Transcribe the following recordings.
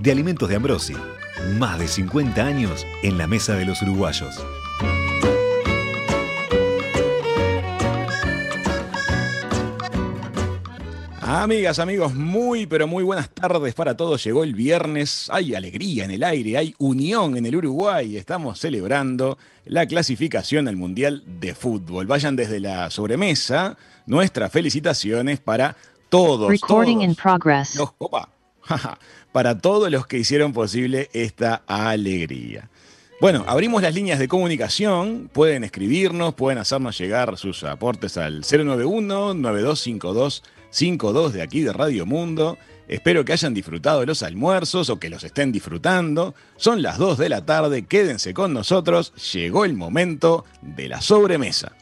de Alimentos de Ambrosi. Más de 50 años en la mesa de los uruguayos. Amigas, amigos, muy pero muy buenas tardes para todos. Llegó el viernes, hay alegría en el aire, hay unión en el Uruguay. Estamos celebrando la clasificación al Mundial de Fútbol. Vayan desde la sobremesa nuestras felicitaciones para todos, Recording todos in progress. los- opa, para todos los que hicieron posible esta alegría. Bueno, abrimos las líneas de comunicación, pueden escribirnos, pueden hacernos llegar sus aportes al 091-9252-52 de aquí de Radio Mundo. Espero que hayan disfrutado los almuerzos o que los estén disfrutando. Son las 2 de la tarde, quédense con nosotros, llegó el momento de la sobremesa.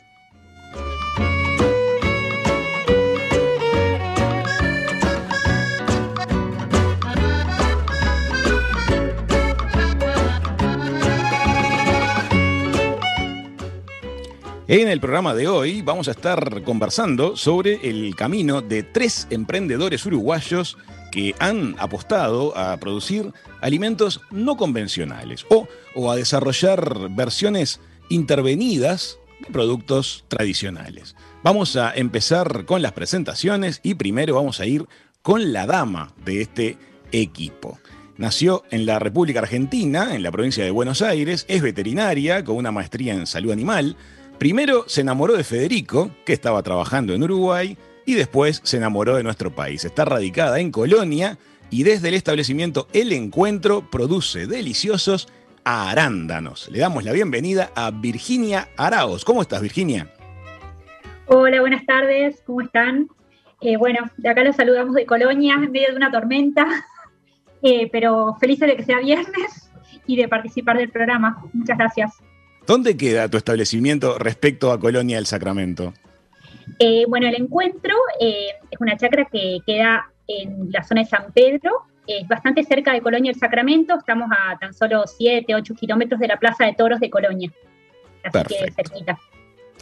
En el programa de hoy vamos a estar conversando sobre el camino de tres emprendedores uruguayos que han apostado a producir alimentos no convencionales o, o a desarrollar versiones intervenidas de productos tradicionales. Vamos a empezar con las presentaciones y primero vamos a ir con la dama de este equipo. Nació en la República Argentina, en la provincia de Buenos Aires, es veterinaria con una maestría en salud animal. Primero se enamoró de Federico, que estaba trabajando en Uruguay, y después se enamoró de nuestro país. Está radicada en Colonia y desde el establecimiento El Encuentro produce deliciosos arándanos. Le damos la bienvenida a Virginia Araos. ¿Cómo estás, Virginia? Hola, buenas tardes, ¿cómo están? Eh, bueno, de acá los saludamos de Colonia, en medio de una tormenta, eh, pero felices de que sea viernes y de participar del programa. Muchas gracias. ¿Dónde queda tu establecimiento respecto a Colonia del Sacramento? Eh, bueno, el encuentro eh, es una chacra que queda en la zona de San Pedro, es bastante cerca de Colonia del Sacramento, estamos a tan solo 7, 8 kilómetros de la Plaza de Toros de Colonia. Así Perfecto. que cerquita.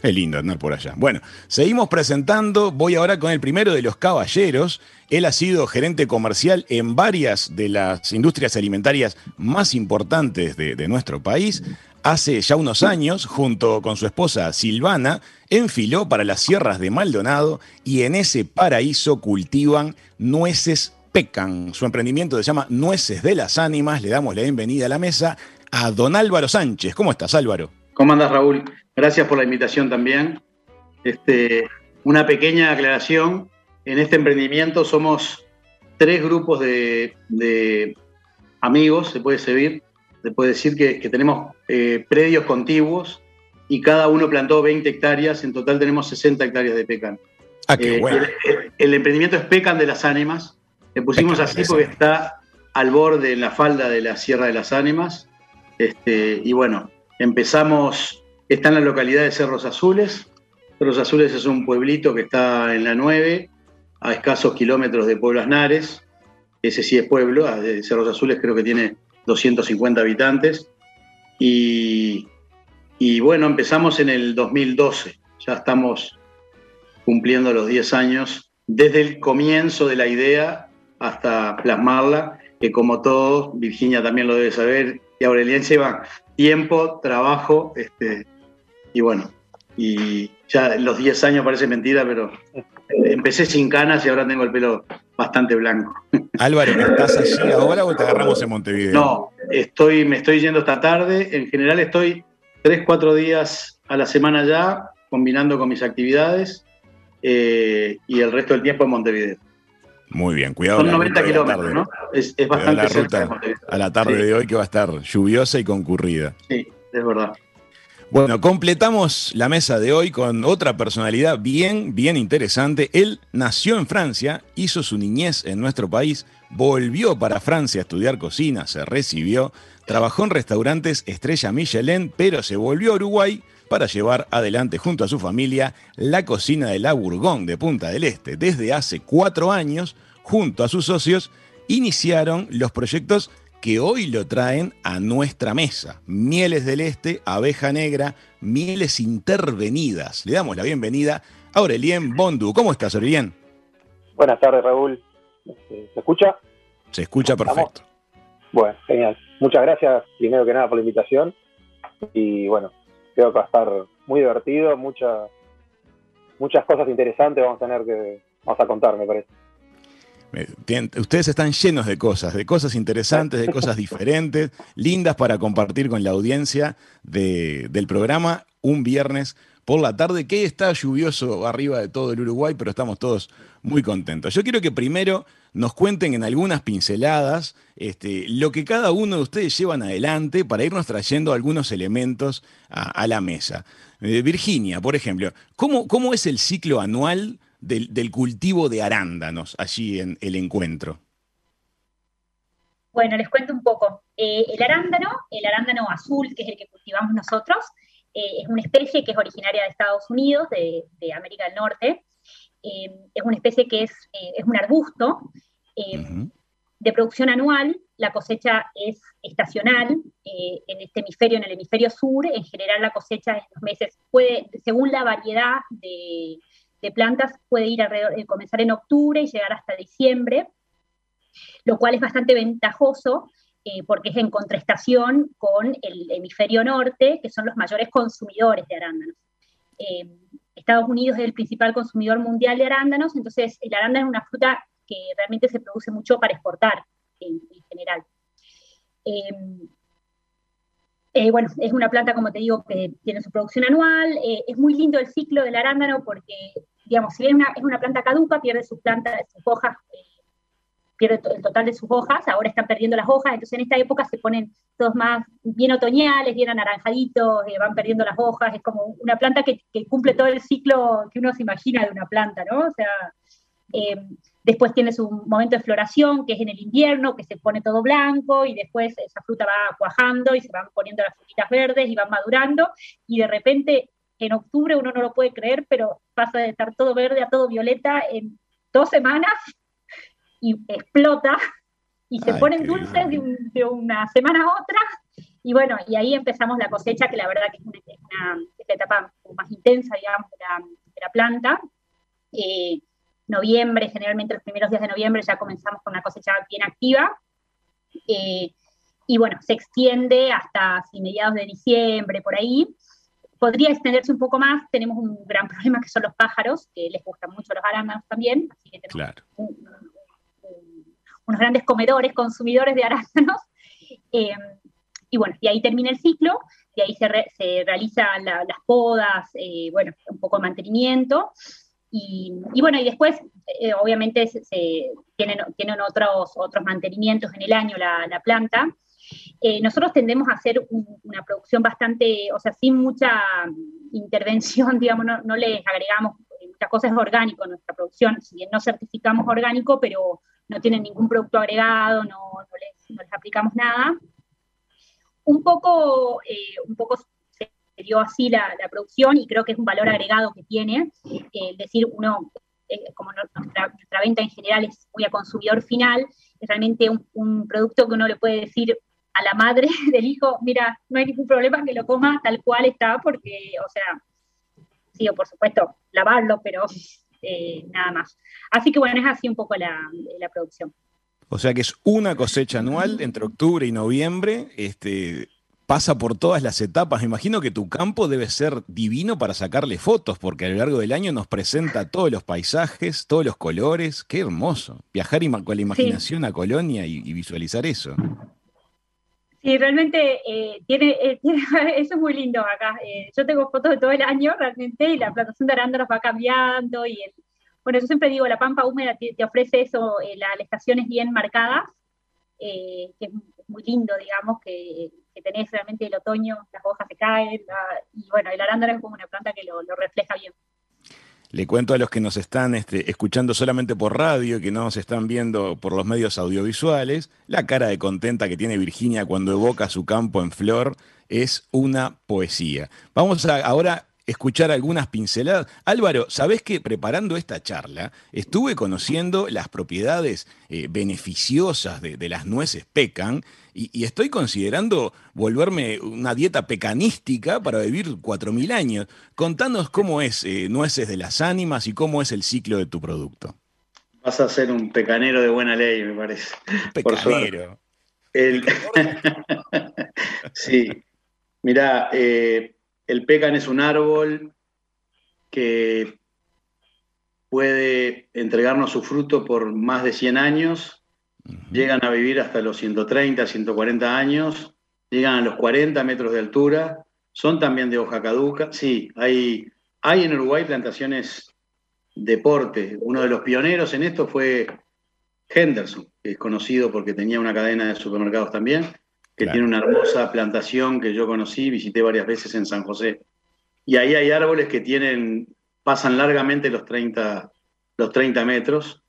Es lindo andar por allá. Bueno, seguimos presentando. Voy ahora con el primero de los caballeros. Él ha sido gerente comercial en varias de las industrias alimentarias más importantes de, de nuestro país. Hace ya unos años, junto con su esposa Silvana, enfiló para las sierras de Maldonado y en ese paraíso cultivan nueces pecan. Su emprendimiento se llama Nueces de las Ánimas. Le damos la bienvenida a la mesa a don Álvaro Sánchez. ¿Cómo estás, Álvaro? ¿Cómo andas, Raúl? Gracias por la invitación también. Este, una pequeña aclaración. En este emprendimiento somos tres grupos de, de amigos, se puede decir, se puede decir que, que tenemos eh, predios contiguos y cada uno plantó 20 hectáreas, en total tenemos 60 hectáreas de pecan. Ah, qué Eh, bueno. el, el- el emprendimiento es Pecan de las Ánimas. Le pusimos Pecan así porque está al borde, en la falda de la Sierra de las Ánimas. Este, y bueno, empezamos, está en la localidad de Cerros Azules. Cerros Azules es un pueblito que está en la 9, a escasos kilómetros de Pueblo Asnares. Ese sí es pueblo, a- de Cerros Azules creo que tiene 250 habitantes. Y, y bueno, empezamos en el 2012. Ya estamos cumpliendo los 10 años, desde el comienzo de la idea hasta plasmarla, que como todos, Virginia también lo debe saber, y Aurelian lleva tiempo, trabajo, este, y bueno, y ya los 10 años parece mentira, pero empecé sin canas y ahora tengo el pelo bastante blanco. Álvaro, ¿estás allí ahora o te agarramos en Montevideo? No, estoy, me estoy yendo esta tarde, en general estoy 3, 4 días a la semana ya, combinando con mis actividades, eh, y el resto del tiempo en Montevideo. Muy bien, cuidado. Son la 90 ruta de la kilómetros. ¿no? Es, es bastante la cerca de ruta Montevideo. a la tarde Sí. de hoy que va a estar lluviosa y concurrida. Sí, es verdad. Bueno, completamos la mesa de hoy con otra personalidad bien, bien interesante. Él nació en Francia, hizo su niñez en nuestro país, volvió para Francia a estudiar cocina, se recibió, trabajó en restaurantes Estrella Michelin, pero se volvió a Uruguay para llevar adelante junto a su familia la cocina de la Bourgogne de Punta del Este. Desde hace cuatro años, junto a sus socios, iniciaron los proyectos que hoy lo traen a nuestra mesa. Mieles del Este, abeja negra, mieles intervenidas. Le damos la bienvenida a Aurelien Bondu. ¿Cómo estás, Aurelien? Buenas tardes, Raúl. ¿Se escucha? Se escucha perfecto. Bueno, genial. Muchas gracias, primero que nada, por la invitación. Y bueno, creo que va a estar muy divertido, muchas muchas cosas interesantes vamos a tener que vamos a contar, me parece. Ustedes están llenos de cosas, de cosas interesantes, de cosas diferentes, lindas para compartir con la audiencia del programa un viernes por la tarde, que está lluvioso arriba de todo el Uruguay, pero estamos todos muy contentos. Yo quiero que primero nos cuenten en algunas pinceladas este, lo que cada uno de ustedes llevan adelante para irnos trayendo algunos elementos a, la mesa. Eh, Virginia, por ejemplo, ¿cómo, ¿cómo es el ciclo anual del, cultivo de arándanos allí en el encuentro? Bueno, les cuento un poco. Eh, el arándano, el arándano azul, que es el que cultivamos nosotros, eh, es una especie que es originaria de Estados Unidos, de, América del Norte. Eh, es una especie que es, es un arbusto de producción anual. La cosecha es estacional en este hemisferio, en el hemisferio sur. En general, la cosecha en los meses puede, según la variedad de, de plantas puede ir alrededor, eh, comenzar en octubre y llegar hasta diciembre, lo cual es bastante ventajoso eh, porque es en contrastación con el hemisferio norte, que son los mayores consumidores de arándanos. Eh, Estados Unidos es el principal consumidor mundial de arándanos, entonces el arándano es una fruta que realmente se produce mucho para exportar en, general. Eh, bueno, es una planta, como te digo, que tiene su producción anual. Eh, es muy lindo el ciclo del arándano porque, digamos, si es una planta caduca, pierde sus plantas, sus hojas, eh, pierde el total de sus hojas, ahora están perdiendo las hojas, entonces en esta época se ponen todos más bien otoñales, bien anaranjaditos, van perdiendo las hojas, es como una planta que, que, cumple todo el ciclo que uno se imagina de una planta, ¿no? O sea, Después tiene su momento de floración, que es en el invierno, que se pone todo blanco y después esa fruta va cuajando y se van poniendo las frutitas verdes y van madurando y de repente en octubre uno no lo puede creer, pero pasa de estar todo verde a todo violeta en dos semanas y explota y se ponen dulces de, una semana a otra. Y bueno, y ahí empezamos la cosecha, que la verdad que es una, etapa más intensa, digamos, de la, planta. Eh, noviembre, generalmente los primeros días de noviembre ya comenzamos con una cosecha bien activa. Eh, y bueno, se extiende hasta mediados de diciembre, por ahí. Podría extenderse un poco más, tenemos un gran problema que son los pájaros, que les gustan mucho los arándanos también, así que tenemos unos grandes comedores, consumidores de arándanos. Eh, y bueno, y ahí termina el ciclo, y ahí se, se realizan las podas, eh, bueno, un poco de mantenimiento. Y, bueno, y después, eh, obviamente, tienen, tienen otros, otros mantenimientos en el año la, planta. Eh, nosotros tendemos a hacer una producción bastante, o sea, sin mucha intervención, digamos, no, no les agregamos muchas cosas, es orgánico nuestra producción, si bien no certificamos orgánico, pero no tienen ningún producto agregado, no, les, aplicamos nada. Un poco, eh, un poco dio así la, producción y creo que es un valor agregado que tiene. Eh, es decir, uno, eh, como nuestra, venta en general es muy a consumidor final, es realmente un, producto que uno le puede decir a la madre del hijo, mira, no hay ningún problema que lo coma tal cual está, porque, o sea, sí, o por supuesto, lavarlo, pero eh, nada más. Así que bueno, es así un poco la, la producción. O sea que es una cosecha anual entre octubre y noviembre, este, pasa por todas las etapas. Me imagino que tu campo debe ser divino para sacarle fotos, porque a lo largo del año nos presenta todos los paisajes, todos los colores. Qué hermoso. Viajar con la imaginación a Colonia y, visualizar eso. Sí, realmente eh, tiene, eh, eso es muy lindo acá. Eh, yo tengo fotos de todo el año realmente y la plantación de arándanos va cambiando y bueno, yo siempre digo, la pampa húmeda te, ofrece eso, las estaciones bien marcadas, que es muy lindo, digamos, que que tenés realmente el otoño, las hojas se caen, y bueno, el arándano es como una planta que lo, refleja bien. Le cuento a los que nos están este, escuchando solamente por radio, que no nos están viendo por los medios audiovisuales, la cara de contenta que tiene Virginia cuando evoca su campo en flor es una poesía. Vamos a ahora escuchar algunas pinceladas. Álvaro, ¿sabés que preparando esta charla estuve conociendo las propiedades eh, beneficiosas de, las nueces pecan y, estoy considerando volverme una dieta pecanística para vivir 4.000 años? Contanos cómo es eh, Nueces de las Ánimas y cómo es el ciclo de tu producto. Vas a ser un pecanero de buena ley, me parece. Pecanero. sí. Mirá, eh, el pecan es un árbol que puede entregarnos su fruto por más de 100 años, llegan a vivir hasta los 130, 140 años, llegan a los 40 metros de altura, son también de hoja caduca. Sí, hay, hay en Uruguay plantaciones de porte. Uno de los pioneros en esto fue Henderson, que es conocido porque tenía una cadena de supermercados también que tiene una hermosa plantación que yo conocí, visité varias veces en San José. Y ahí hay árboles que tienen, pasan largamente los 30, los 30 metros.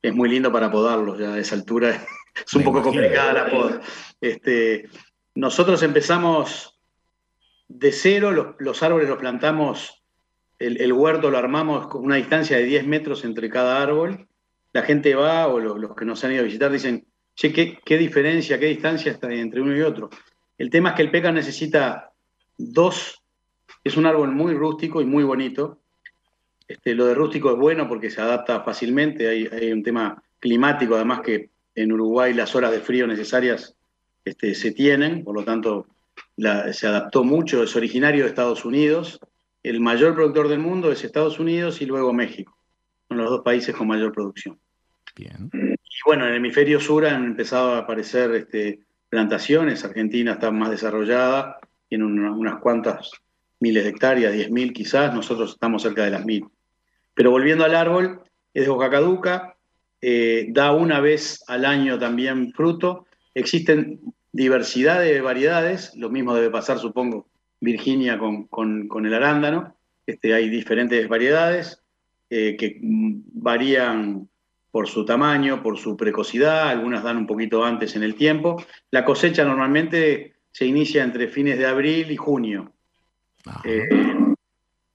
Es muy lindo para podarlos, ya a esa altura es un poco complicada la poda. Este, nosotros empezamos de cero, los, árboles los plantamos, el, huerto lo armamos con una distancia de 10 metros entre cada árbol. La gente va, o los que nos han ido a visitar, dicen, che, ¿qué, diferencia, qué distancia está entre uno y otro. El tema es que el pecan necesita dos, es un árbol muy rústico y muy bonito. Este, lo de rústico es bueno porque se adapta fácilmente, hay, un tema climático, además que en Uruguay las horas de frío necesarias este, se tienen, por lo tanto se adaptó mucho, es originario de Estados Unidos, el mayor productor del mundo es Estados Unidos y luego México, son los dos países con mayor producción. Bien. Y bueno, en el hemisferio sur han empezado a aparecer este, plantaciones. Argentina está más desarrollada, tiene unas cuantas miles de hectáreas, 10.000 quizás, nosotros estamos cerca de las 1.000. Pero volviendo al árbol, es de hoja caduca, eh, da una vez al año también fruto. Existen diversidad de variedades, lo mismo debe pasar, supongo, Virginia con, el arándano. Este, hay diferentes variedades eh, que varían por su tamaño, por su precocidad, algunas dan un poquito antes en el tiempo. La cosecha normalmente se inicia entre fines de abril y junio. Eh,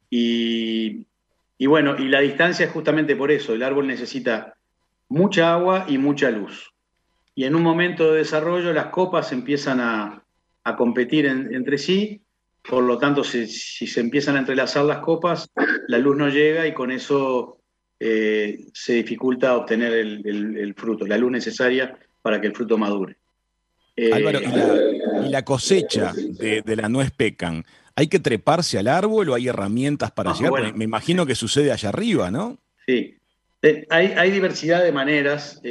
y, bueno, y la distancia es justamente por eso, el árbol necesita mucha agua y mucha luz. Y en un momento de desarrollo las copas empiezan a, competir entre sí, por lo tanto si, si se empiezan a entrelazar las copas, la luz no llega y con eso eh, se dificulta obtener el, fruto, la luz necesaria para que el fruto madure. Eh, Álvaro, ¿y la, cosecha de, la nuez pecan? ¿Hay que treparse al árbol o hay herramientas para llegar? Me imagino que sucede allá arriba, ¿no? Sí. Eh, hay, diversidad de maneras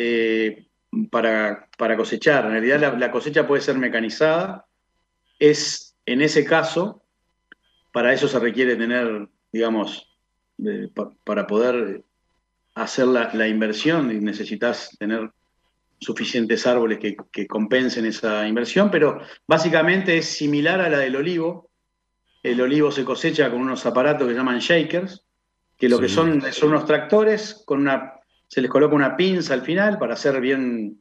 para, cosechar. En realidad la, cosecha puede ser mecanizada. Es, en ese caso, para eso se requiere tener, digamos, para poder hacer la, inversión y necesitas tener suficientes árboles que, compensen esa inversión, pero básicamente es similar a la del olivo. El olivo se cosecha con unos aparatos que llaman shakers, que lo que son son unos tractores, con una, se les coloca una pinza al final para hacer bien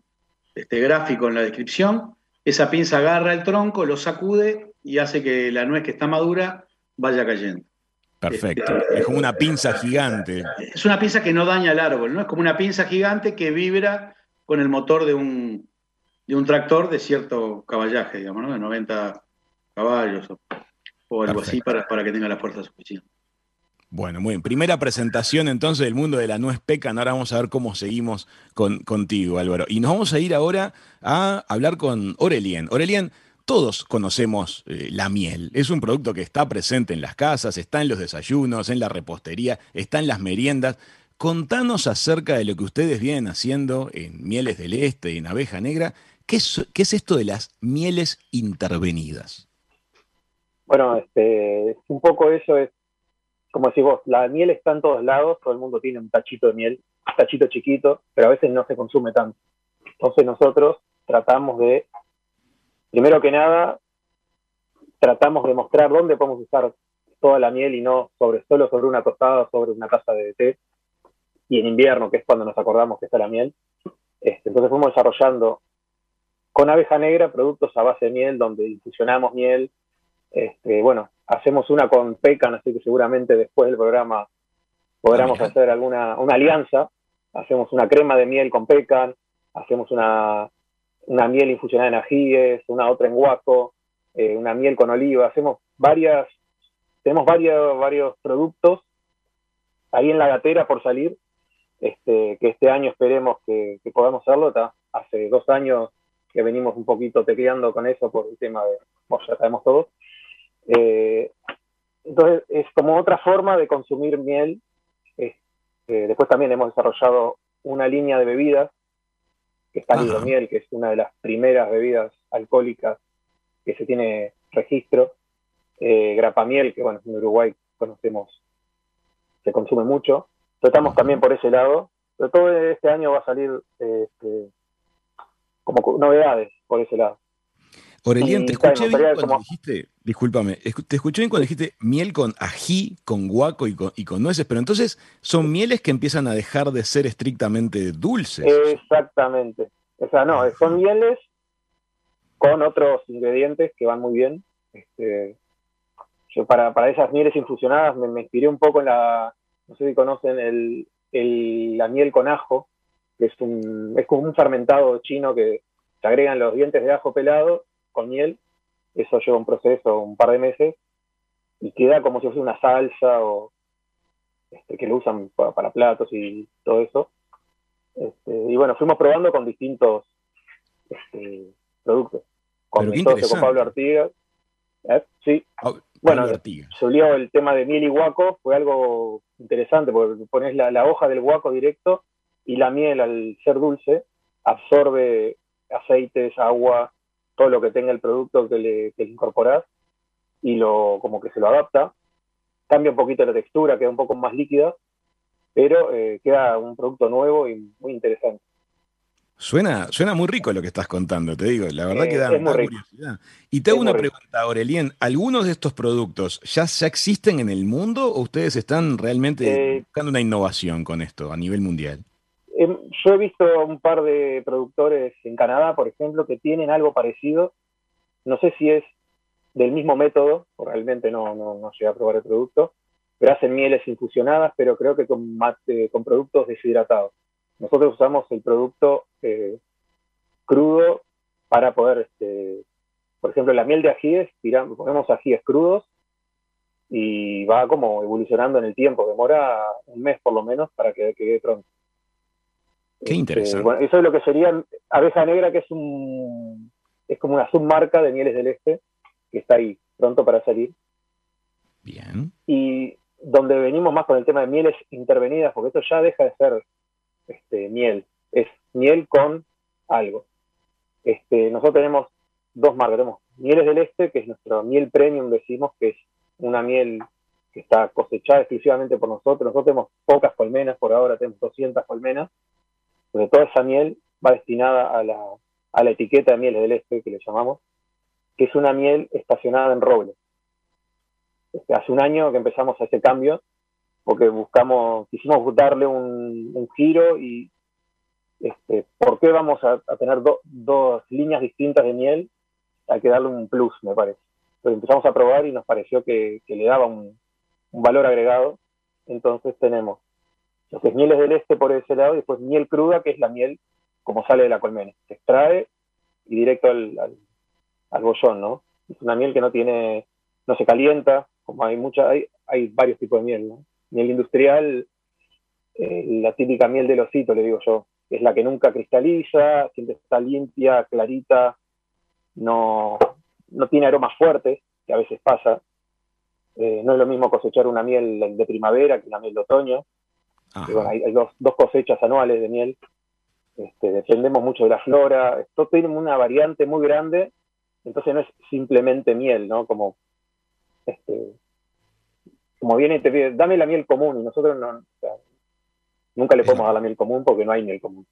este, gráfico en la descripción. Esa pinza agarra el tronco, lo sacude y hace que la nuez que está madura vaya cayendo. Perfecto. Es como una pinza gigante. Es una pinza que no daña el árbol, ¿no? Es como una pinza gigante que vibra con el motor de un, de un tractor de cierto caballaje, digamos, ¿no? De 90 caballos o, algo así para, para que tenga la fuerza suficiente. Bueno, muy bien. Primera presentación entonces del mundo de la nuez pecan. Ahora vamos a ver cómo seguimos con, contigo, Álvaro. Y nos vamos a ir ahora a hablar con Aurelien. Aurelien, todos conocemos eh, la miel. Es un producto que está presente en las casas, está en los desayunos, en la repostería, está en las meriendas. Contanos acerca de lo que ustedes vienen haciendo en Mieles del Este y en Abeja Negra. ¿Qué es, esto de las mieles intervenidas? Bueno, este, un poco eso es, como decís vos, la miel está en todos lados, todo el mundo tiene un tachito de miel, un tachito chiquito, pero a veces no se consume tanto. Entonces nosotros tratamos de primero que nada, tratamos de mostrar dónde podemos usar toda la miel y no sobre solo sobre una tostada, sobre una taza de té, y en invierno, que es cuando nos acordamos que está la miel. Este, entonces fuimos desarrollando con abeja negra productos a base de miel, donde infusionamos miel. Este, bueno, hacemos una con pecan, así que seguramente después del programa podremos hacer alguna una alianza. Hacemos una crema de miel con pecan, hacemos una, una miel infusionada en ajíes, una otra en guaco, eh, una miel con oliva. Hacemos varias, tenemos varios, varios productos ahí en la gatera por salir, este, que este año esperemos que, podamos hacerlo. hace dos años que venimos un poquito tecleando con eso por el tema de, bueno, ya sabemos todos. Eh, entonces es como otra forma de consumir miel. Eh, después también hemos desarrollado una línea de bebidas, que está miel, que es una de las primeras bebidas alcohólicas que se tiene registro. Eh, grapamiel, que bueno, en Uruguay conocemos, se consume mucho. Tratamos también por ese lado, pero todo este año va a salir este, como novedades por ese lado. Aurelien, te escuché bien cuando dijiste, discúlpame, te escuché bien cuando dijiste miel con ají, con guaco y con, y con nueces, pero entonces son mieles que empiezan a dejar de ser estrictamente dulces. Exactamente. O sea, no, son mieles con otros ingredientes que van muy bien. Este, yo para, para esas mieles infusionadas me, inspiré un poco en la, no sé si conocen el, la miel con ajo, que es, un, es como un fermentado chino que se agregan los dientes de ajo pelado con miel, eso lleva un proceso un par de meses y queda como si fuese una salsa o este, que lo usan para, platos y todo eso. Este, y bueno, fuimos probando con distintos este, productos. Con mi socio, con Pablo Artigas. ¿Eh? Sí. bueno, se el tema de miel y guaco, fue algo interesante porque pones la, la hoja del guaco directo y la miel al ser dulce absorbe aceites, agua, todo lo que tenga el producto que le, que incorporás y lo, como que se lo adapta. Cambia un poquito la textura, queda un poco más líquida, pero eh, queda un producto nuevo y muy interesante. Suena, suena muy rico lo que estás contando, te digo, la verdad que da, curiosidad. Y te hago una pregunta, Aurelien, ¿algunos de estos productos ya, ya existen en el mundo o ustedes están realmente eh, buscando una innovación con esto a nivel mundial? Em, yo he visto un par de productores en Canadá, por ejemplo, que tienen algo parecido. No sé si es del mismo método, realmente no, no, llegué a probar el producto, pero hacen mieles infusionadas, pero creo que con, con productos deshidratados. Nosotros usamos el producto eh, crudo para poder, este, por ejemplo, la miel de ajíes, tiramos, ponemos ajíes crudos y va como evolucionando en el tiempo, demora un mes por lo menos para que quede pronto. Qué este, interesante. eso es lo que sería abeja negra, que es un es como una submarca de mieles del este, que está ahí, pronto para salir. Bien. Y donde venimos más con el tema de mieles intervenidas, porque esto ya deja de ser este, miel, es miel con algo. Este, nosotros tenemos dos marcas, tenemos Mieles del Este, que es nuestra miel premium, decimos que es una miel que está cosechada exclusivamente por nosotros. Nosotros tenemos pocas colmenas, por ahora tenemos 200 colmenas, porque toda esa miel va destinada a la, a la etiqueta de mieles del este, que le llamamos, que es una miel estacionada en roble. Este, hace un año que empezamos a ese cambio, porque buscamos, quisimos darle un, giro y este, ¿por qué vamos a, tener dos líneas distintas de miel? Hay que darle un plus, me parece. Entonces empezamos a probar y nos pareció que, le daba un, un valor agregado. Entonces tenemos lo que es del este por ese lado, y después miel cruda, que es la miel como sale de la colmena. Se extrae y directo al, al, ¿no? Es una miel que no tiene, no se calienta, como hay mucha, hay, hay varios tipos de miel, ¿no? Miel industrial, eh, la típica miel del osito, le digo yo, es la que nunca cristaliza, siempre está limpia, clarita, no, no tiene aromas fuertes, que a veces pasa. Eh, no es lo mismo cosechar una miel de primavera que una miel de otoño hay, dos, cosechas anuales de miel. Este, dependemos mucho de la flora. Esto tiene una variante muy grande, entonces no es simplemente miel, ¿no? Como, este, como viene y te pide, dame la miel común, y nosotros no, nunca le podemos dar la miel común porque no hay miel común.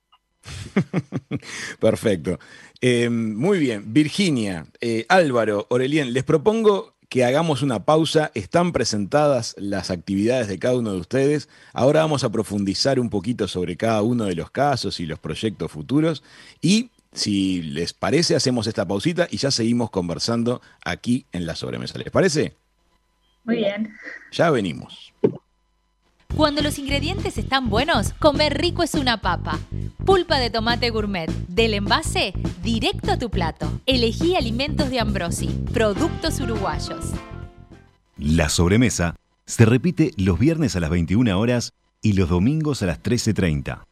Perfecto. Eh, muy bien. Virginia, eh, Álvaro, Aurelien, les propongo que hagamos una pausa. Están presentadas las actividades de cada uno de ustedes. Ahora vamos a profundizar un poquito sobre cada uno de los casos y los proyectos futuros. Y si les parece, hacemos esta pausita y ya seguimos conversando aquí en la sobremesa. ¿Les parece? Muy bien. Ya venimos. Cuando los ingredientes están buenos, comer rico es una papa. Pulpa de tomate gourmet, del envase directo a tu plato. Elegí alimentos de Ambrosi, productos uruguayos. La sobremesa se repite los viernes a las 21 horas y los domingos a las 13.30.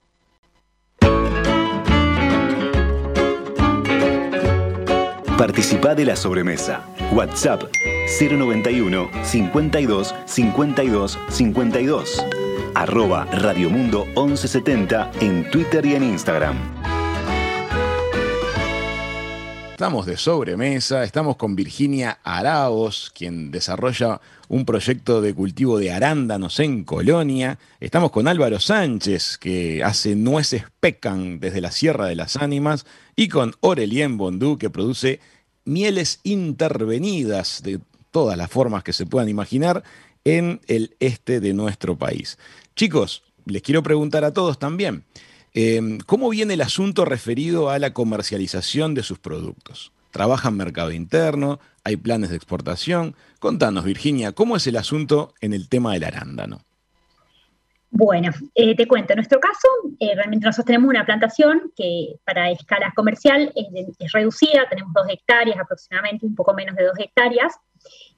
Participa de la sobremesa. WhatsApp 091 52 52 52. Arroba Radiomundo 1170 en Twitter y en Instagram. Estamos de sobremesa, estamos con Virginia Araos, quien desarrolla un proyecto de cultivo de arándanos en Colonia. Estamos con Álvaro Sánchez, que hace nueces pecan desde la Sierra de las Ánimas, y con Aurelien Bondú, que produce mieles intervenidas de todas las formas que se puedan imaginar en el este de nuestro país. Chicos, les quiero preguntar a todos también, eh, ¿cómo viene el asunto referido a la comercialización de sus productos? ¿Trabajan mercado interno? ¿Hay planes de exportación? Contanos, Virginia, ¿cómo es el asunto en el tema del arándano? Bueno, eh, te cuento, en nuestro caso, eh, realmente nosotros tenemos una plantación que para escala comercial es, de- es reducida, tenemos dos hectáreas aproximadamente, un poco menos de dos hectáreas,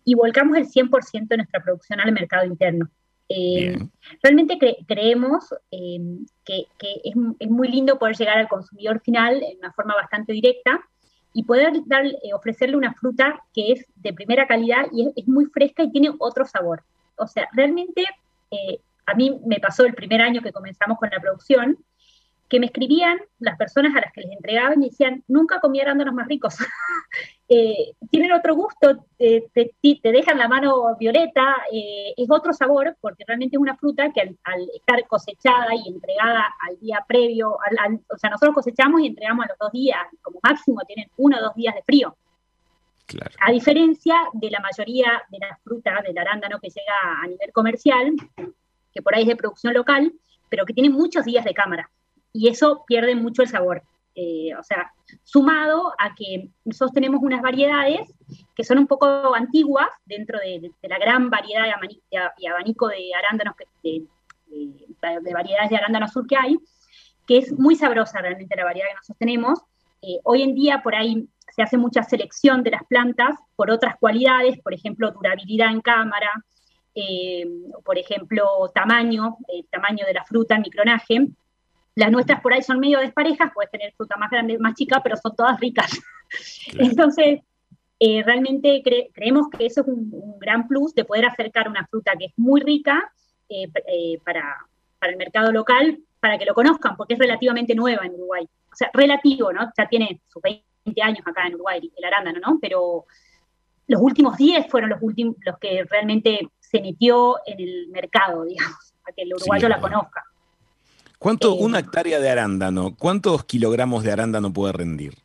y volcamos el 100% de nuestra producción al mercado interno. Eh, realmente cre- creemos que, que es, es muy lindo poder llegar al consumidor final de una forma bastante directa y poder dar, ofrecerle una fruta que es de primera calidad y es, es muy fresca y tiene otro sabor. O sea, realmente a mí me pasó el primer año que comenzamos con la producción, que me escribían las personas a las que les entregaban y decían, nunca comí arándanos más ricos. Eh, tienen otro gusto, eh, te, te- dejan la mano violeta, eh, es otro sabor, porque realmente es una fruta que al, al estar cosechada y entregada al día previo, al- al- o sea, nosotros cosechamos y entregamos a los dos días, como máximo tienen uno o dos días de frío. Claro. A diferencia de la mayoría de la fruta del arándano que llega a nivel comercial, que por ahí es de producción local, pero que tiene muchos días de cámara. Y eso pierde mucho el sabor. Eh, o sea, sumado a que nosotros tenemos unas variedades que son un poco antiguas dentro de, la gran variedad y abanico de arándanos, que- de, de- de variedades de arándano sur que hay, que es muy sabrosa realmente la variedad que nosotros tenemos. Eh, hoy en día por ahí se hace mucha selección de las plantas por otras cualidades, por ejemplo, durabilidad en cámara, eh, por ejemplo, tamaño, el tamaño de la fruta, micronaje. Las nuestras por ahí son medio desparejas, puedes tener fruta más grande, más chica, pero son todas ricas. Claro. Entonces, eh, realmente cre- creemos que eso es un, un gran plus de poder acercar una fruta que es muy rica eh, eh, para, para el mercado local, para que lo conozcan, porque es relativamente nueva en Uruguay. O sea, relativo, ¿no? Ya tiene sus 20 años acá en Uruguay, el arándano, ¿no? Pero los últimos 10 fueron los últimos los que realmente se metió en el mercado, digamos, para que el uruguayo la verdad. conozca. ¿Cuánto Eh, una hectárea de arándano? ¿Cuántos kilogramos de arándano puede rendir?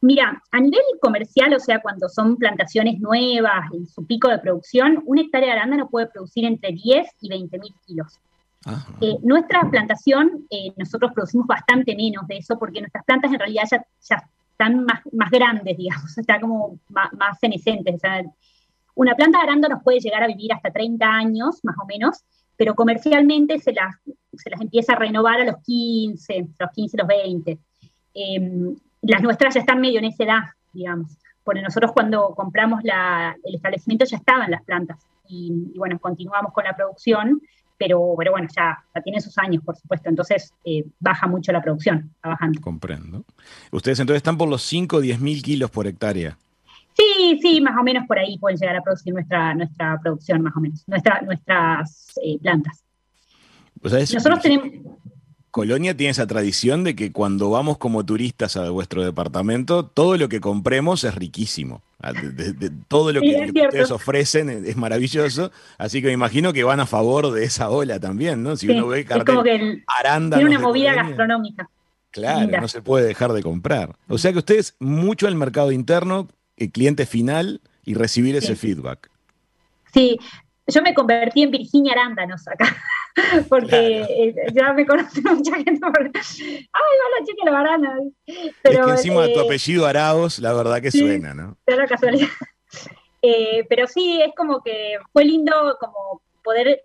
Mira, a nivel comercial, o sea, cuando son plantaciones nuevas, en su pico de producción, una hectárea de arándano puede producir entre 10 y 20 mil kilos. Ajá. Eh, nuestra plantación, eh, nosotros producimos bastante menos de eso porque nuestras plantas en realidad ya, ya están más, más grandes, digamos, están como más, más senescentes. O sea, una planta de arándanos puede llegar a vivir hasta 30 años, más o menos, pero comercialmente se las, se las empieza a renovar a los 15, los 15, los 20. Eh, las nuestras ya están medio en esa edad, digamos, porque nosotros cuando compramos el establecimiento ya estaban las plantas y, bueno, continuamos con la producción, pero, pero bueno, ya, ya tiene sus años, por supuesto, entonces eh, baja mucho la producción, bajando. Comprendo. Ustedes entonces están por los 5 o 10 mil kilos por hectárea. Sí, sí, más o menos por ahí pueden llegar a producir nuestra, nuestra producción, más o menos, nuestra, nuestras eh, plantas. O sea, es- Nosotros tenemos, Colonia tiene esa tradición de que cuando vamos como turistas a vuestro departamento, todo lo que compremos es riquísimo. Ah, de- de- de- todo lo que, ustedes ofrecen es, es maravilloso. Así que me imagino que van a favor de esa ola también, ¿no? Si sí, uno ve es cartel como que el- tiene una movida Colonia. gastronómica. Claro, no se puede dejar de comprar. O sea que ustedes mucho al mercado interno, el cliente final y recibir ese feedback. Sí, yo me convertí en Virginia Arándanos acá, porque eh, ya me conoce mucha gente por, ay, hola chica la barana. Pero, es que encima tu eh, apellido Araos, la verdad que suena, ¿no? Casualidad. Eh, pero sí, es como que fue lindo como poder,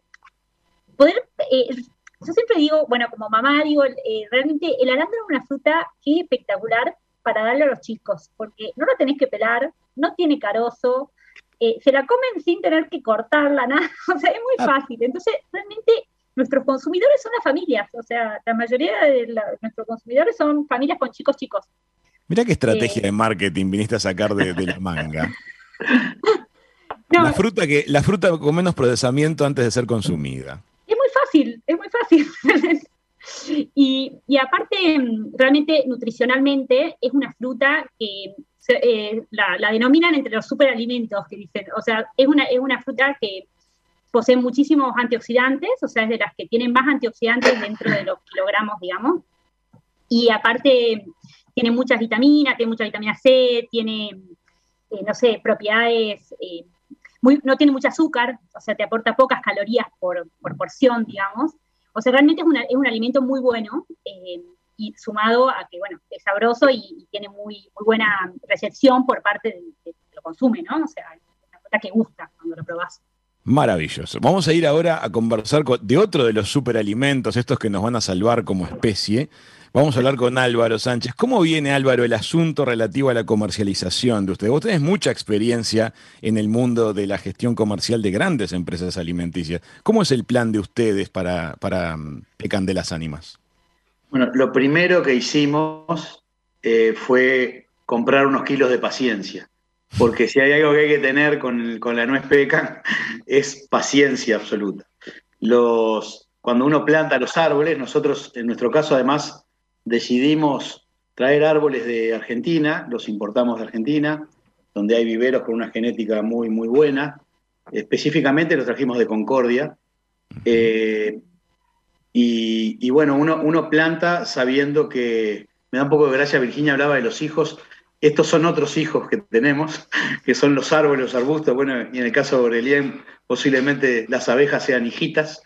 poder yo siempre digo, bueno, como mamá digo, realmente el arándano es una fruta que es espectacular para darle a los chicos, porque no lo tenés que pelar, no tiene carozo, eh, se la comen sin tener que cortarla, nada, o sea, es muy ah. fácil. Entonces, realmente nuestros consumidores son las familias, o sea, la mayoría de nuestros consumidores son familias con chicos chicos. Mira qué estrategia eh. de marketing viniste a sacar de, la manga. la, fruta que, la fruta con menos procesamiento antes de ser consumida. Es muy fácil, es muy fácil. y, aparte, realmente nutricionalmente es una fruta que eh, la, denominan entre los superalimentos que dicen, o sea, es una, es una fruta que posee muchísimos antioxidantes, o sea, es de las que tienen más antioxidantes dentro de los kilogramos, digamos, y aparte tiene muchas vitaminas, tiene mucha vitamina C, tiene, eh, no sé, propiedades, eh, muy, no tiene mucho azúcar, o sea, te aporta pocas calorías por, porción, digamos, o sea, realmente es, es un alimento muy bueno y sumado a que, bueno, es sabroso y, tiene muy, muy buena recepción por parte de, que lo consume, ¿no? O sea, es una fruta que gusta cuando lo probás. Maravilloso. Vamos a ir ahora a conversar de otro de los superalimentos, estos que nos van a salvar como especie. Vamos a hablar con Álvaro Sánchez. ¿Cómo viene, Álvaro, el asunto relativo a la comercialización de ustedes? Vos tenés mucha experiencia en el mundo de la gestión comercial de grandes empresas alimenticias. ¿Cómo es el plan de ustedes para, para mm, Pecan de las Ánimas? Bueno, lo primero que hicimos eh, fue comprar unos kilos de paciencia, porque si hay algo que hay que tener con, la nuez pecan es paciencia absoluta. Los, cuando uno planta los árboles, nosotros en nuestro caso además decidimos traer árboles de Argentina, los importamos de Argentina, donde hay viveros con una genética muy, muy buena. Específicamente los trajimos de Concordia. Eh, y, bueno, uno, planta sabiendo que, me da un poco de gracia, Virginia hablaba de los hijos, estos son otros hijos que tenemos, que son los árboles, los arbustos, bueno, y en el caso de Aurelien posiblemente las abejas sean hijitas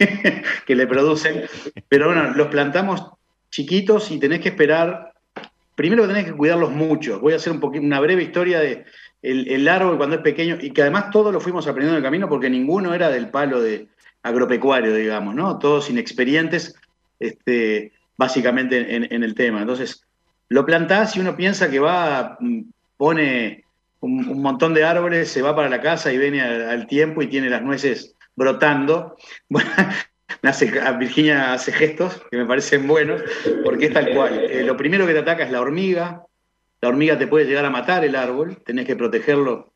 que le producen, pero bueno, los plantamos chiquitos y tenés que esperar, primero tenés que cuidarlos mucho, voy a hacer un poquito, una breve historia de el, árbol cuando es pequeño, y que además todo lo fuimos aprendiendo en el camino porque ninguno era del palo de, agropecuario, digamos, ¿no? Todos inexperientes, este, básicamente en, el tema. Entonces, lo plantás y uno piensa que va, mm, pone un, montón de árboles, se va para la casa y viene al, tiempo y tiene las nueces brotando. Bueno, Virginia hace gestos que me parecen buenos, porque es tal cual. Eh, lo primero que te ataca es la hormiga. La hormiga te puede llegar a matar el árbol, tenés que protegerlo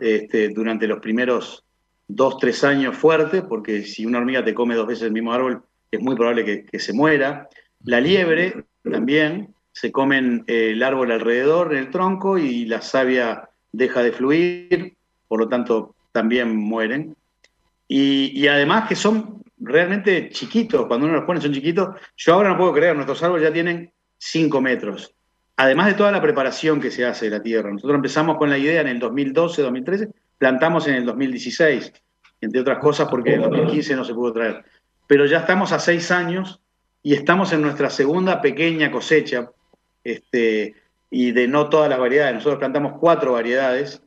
este, durante los primeros dos, tres años fuerte, porque si una hormiga te come dos veces el mismo árbol, es muy probable que, se muera. La liebre también, se comen eh, el árbol alrededor, el tronco, y la savia deja de fluir, por lo tanto también mueren. Y, además que son realmente chiquitos, cuando uno los pone son chiquitos. Yo ahora no puedo creer, nuestros árboles ya tienen 5 metros. Además de toda la preparación que se hace de la tierra. Nosotros empezamos con la idea en el 2012, 2013, plantamos en el 2016, entre otras cosas porque en el 2015 no se pudo traer. Pero ya estamos a seis años y estamos en nuestra segunda pequeña cosecha, este, y de no todas las variedades. Nosotros plantamos cuatro variedades,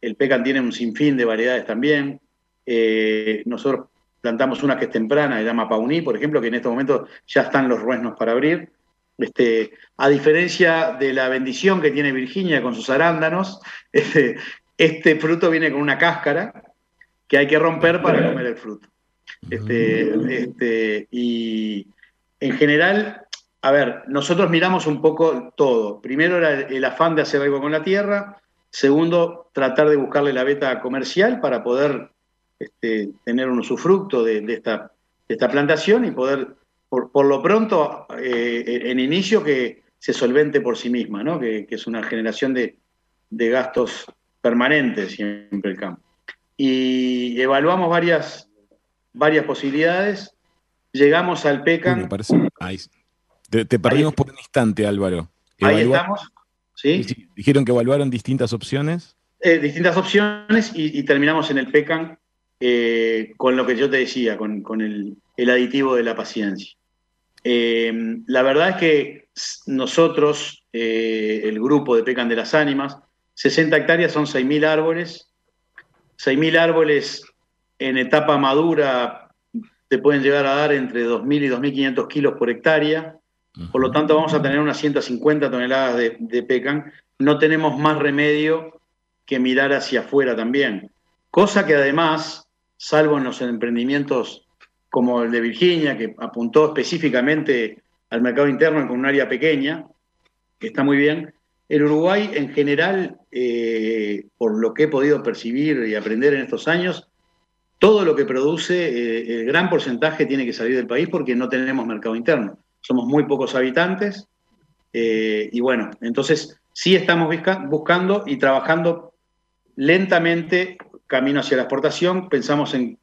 el pecan tiene un sinfín de variedades también. Eh, nosotros plantamos una que es temprana, se llama Pauní, por ejemplo, que en este momento ya están los ruesnos para abrir. Este, a diferencia de la bendición que tiene Virginia con sus arándanos, este, este fruto viene con una cáscara que hay que romper para comer el fruto. Este, y en general, a ver, nosotros miramos un poco todo. Primero era el afán de hacer algo con la tierra. Segundo, tratar de buscarle la beta comercial para poder este, tener un usufructo de, esta, esta, plantación y poder, por, lo pronto, eh, en inicio, que se solvente por sí misma, ¿no? que, es una generación de, de gastos permanente siempre el campo. Y evaluamos varias, varias posibilidades, llegamos al PECA. Te, perdimos por un instante, Álvaro. Ahí estamos. ¿Sí? Dijeron que evaluaron distintas opciones. Eh, distintas opciones y, terminamos en el PECAN eh, con lo que yo te decía, con, el, aditivo de la paciencia. Eh, la verdad es que nosotros, el grupo de PECAN de las ánimas, 60 hectáreas son 6.000 árboles. 6.000 árboles en etapa madura te pueden llegar a dar entre 2.000 y 2.500 kilos por hectárea. Por lo tanto, vamos a tener unas 150 toneladas de, pecan. No tenemos más remedio que mirar hacia afuera también. Cosa que además, salvo en los emprendimientos como el de Virginia, que apuntó específicamente al mercado interno con un área pequeña, que está muy bien, el Uruguay en general, eh, por lo que he podido percibir y aprender en estos años, todo lo que produce, eh, el gran porcentaje tiene que salir del país porque no tenemos mercado interno somos muy pocos habitantes, eh, y bueno, entonces sí estamos buscando y trabajando lentamente camino hacia la exportación, pensamos en,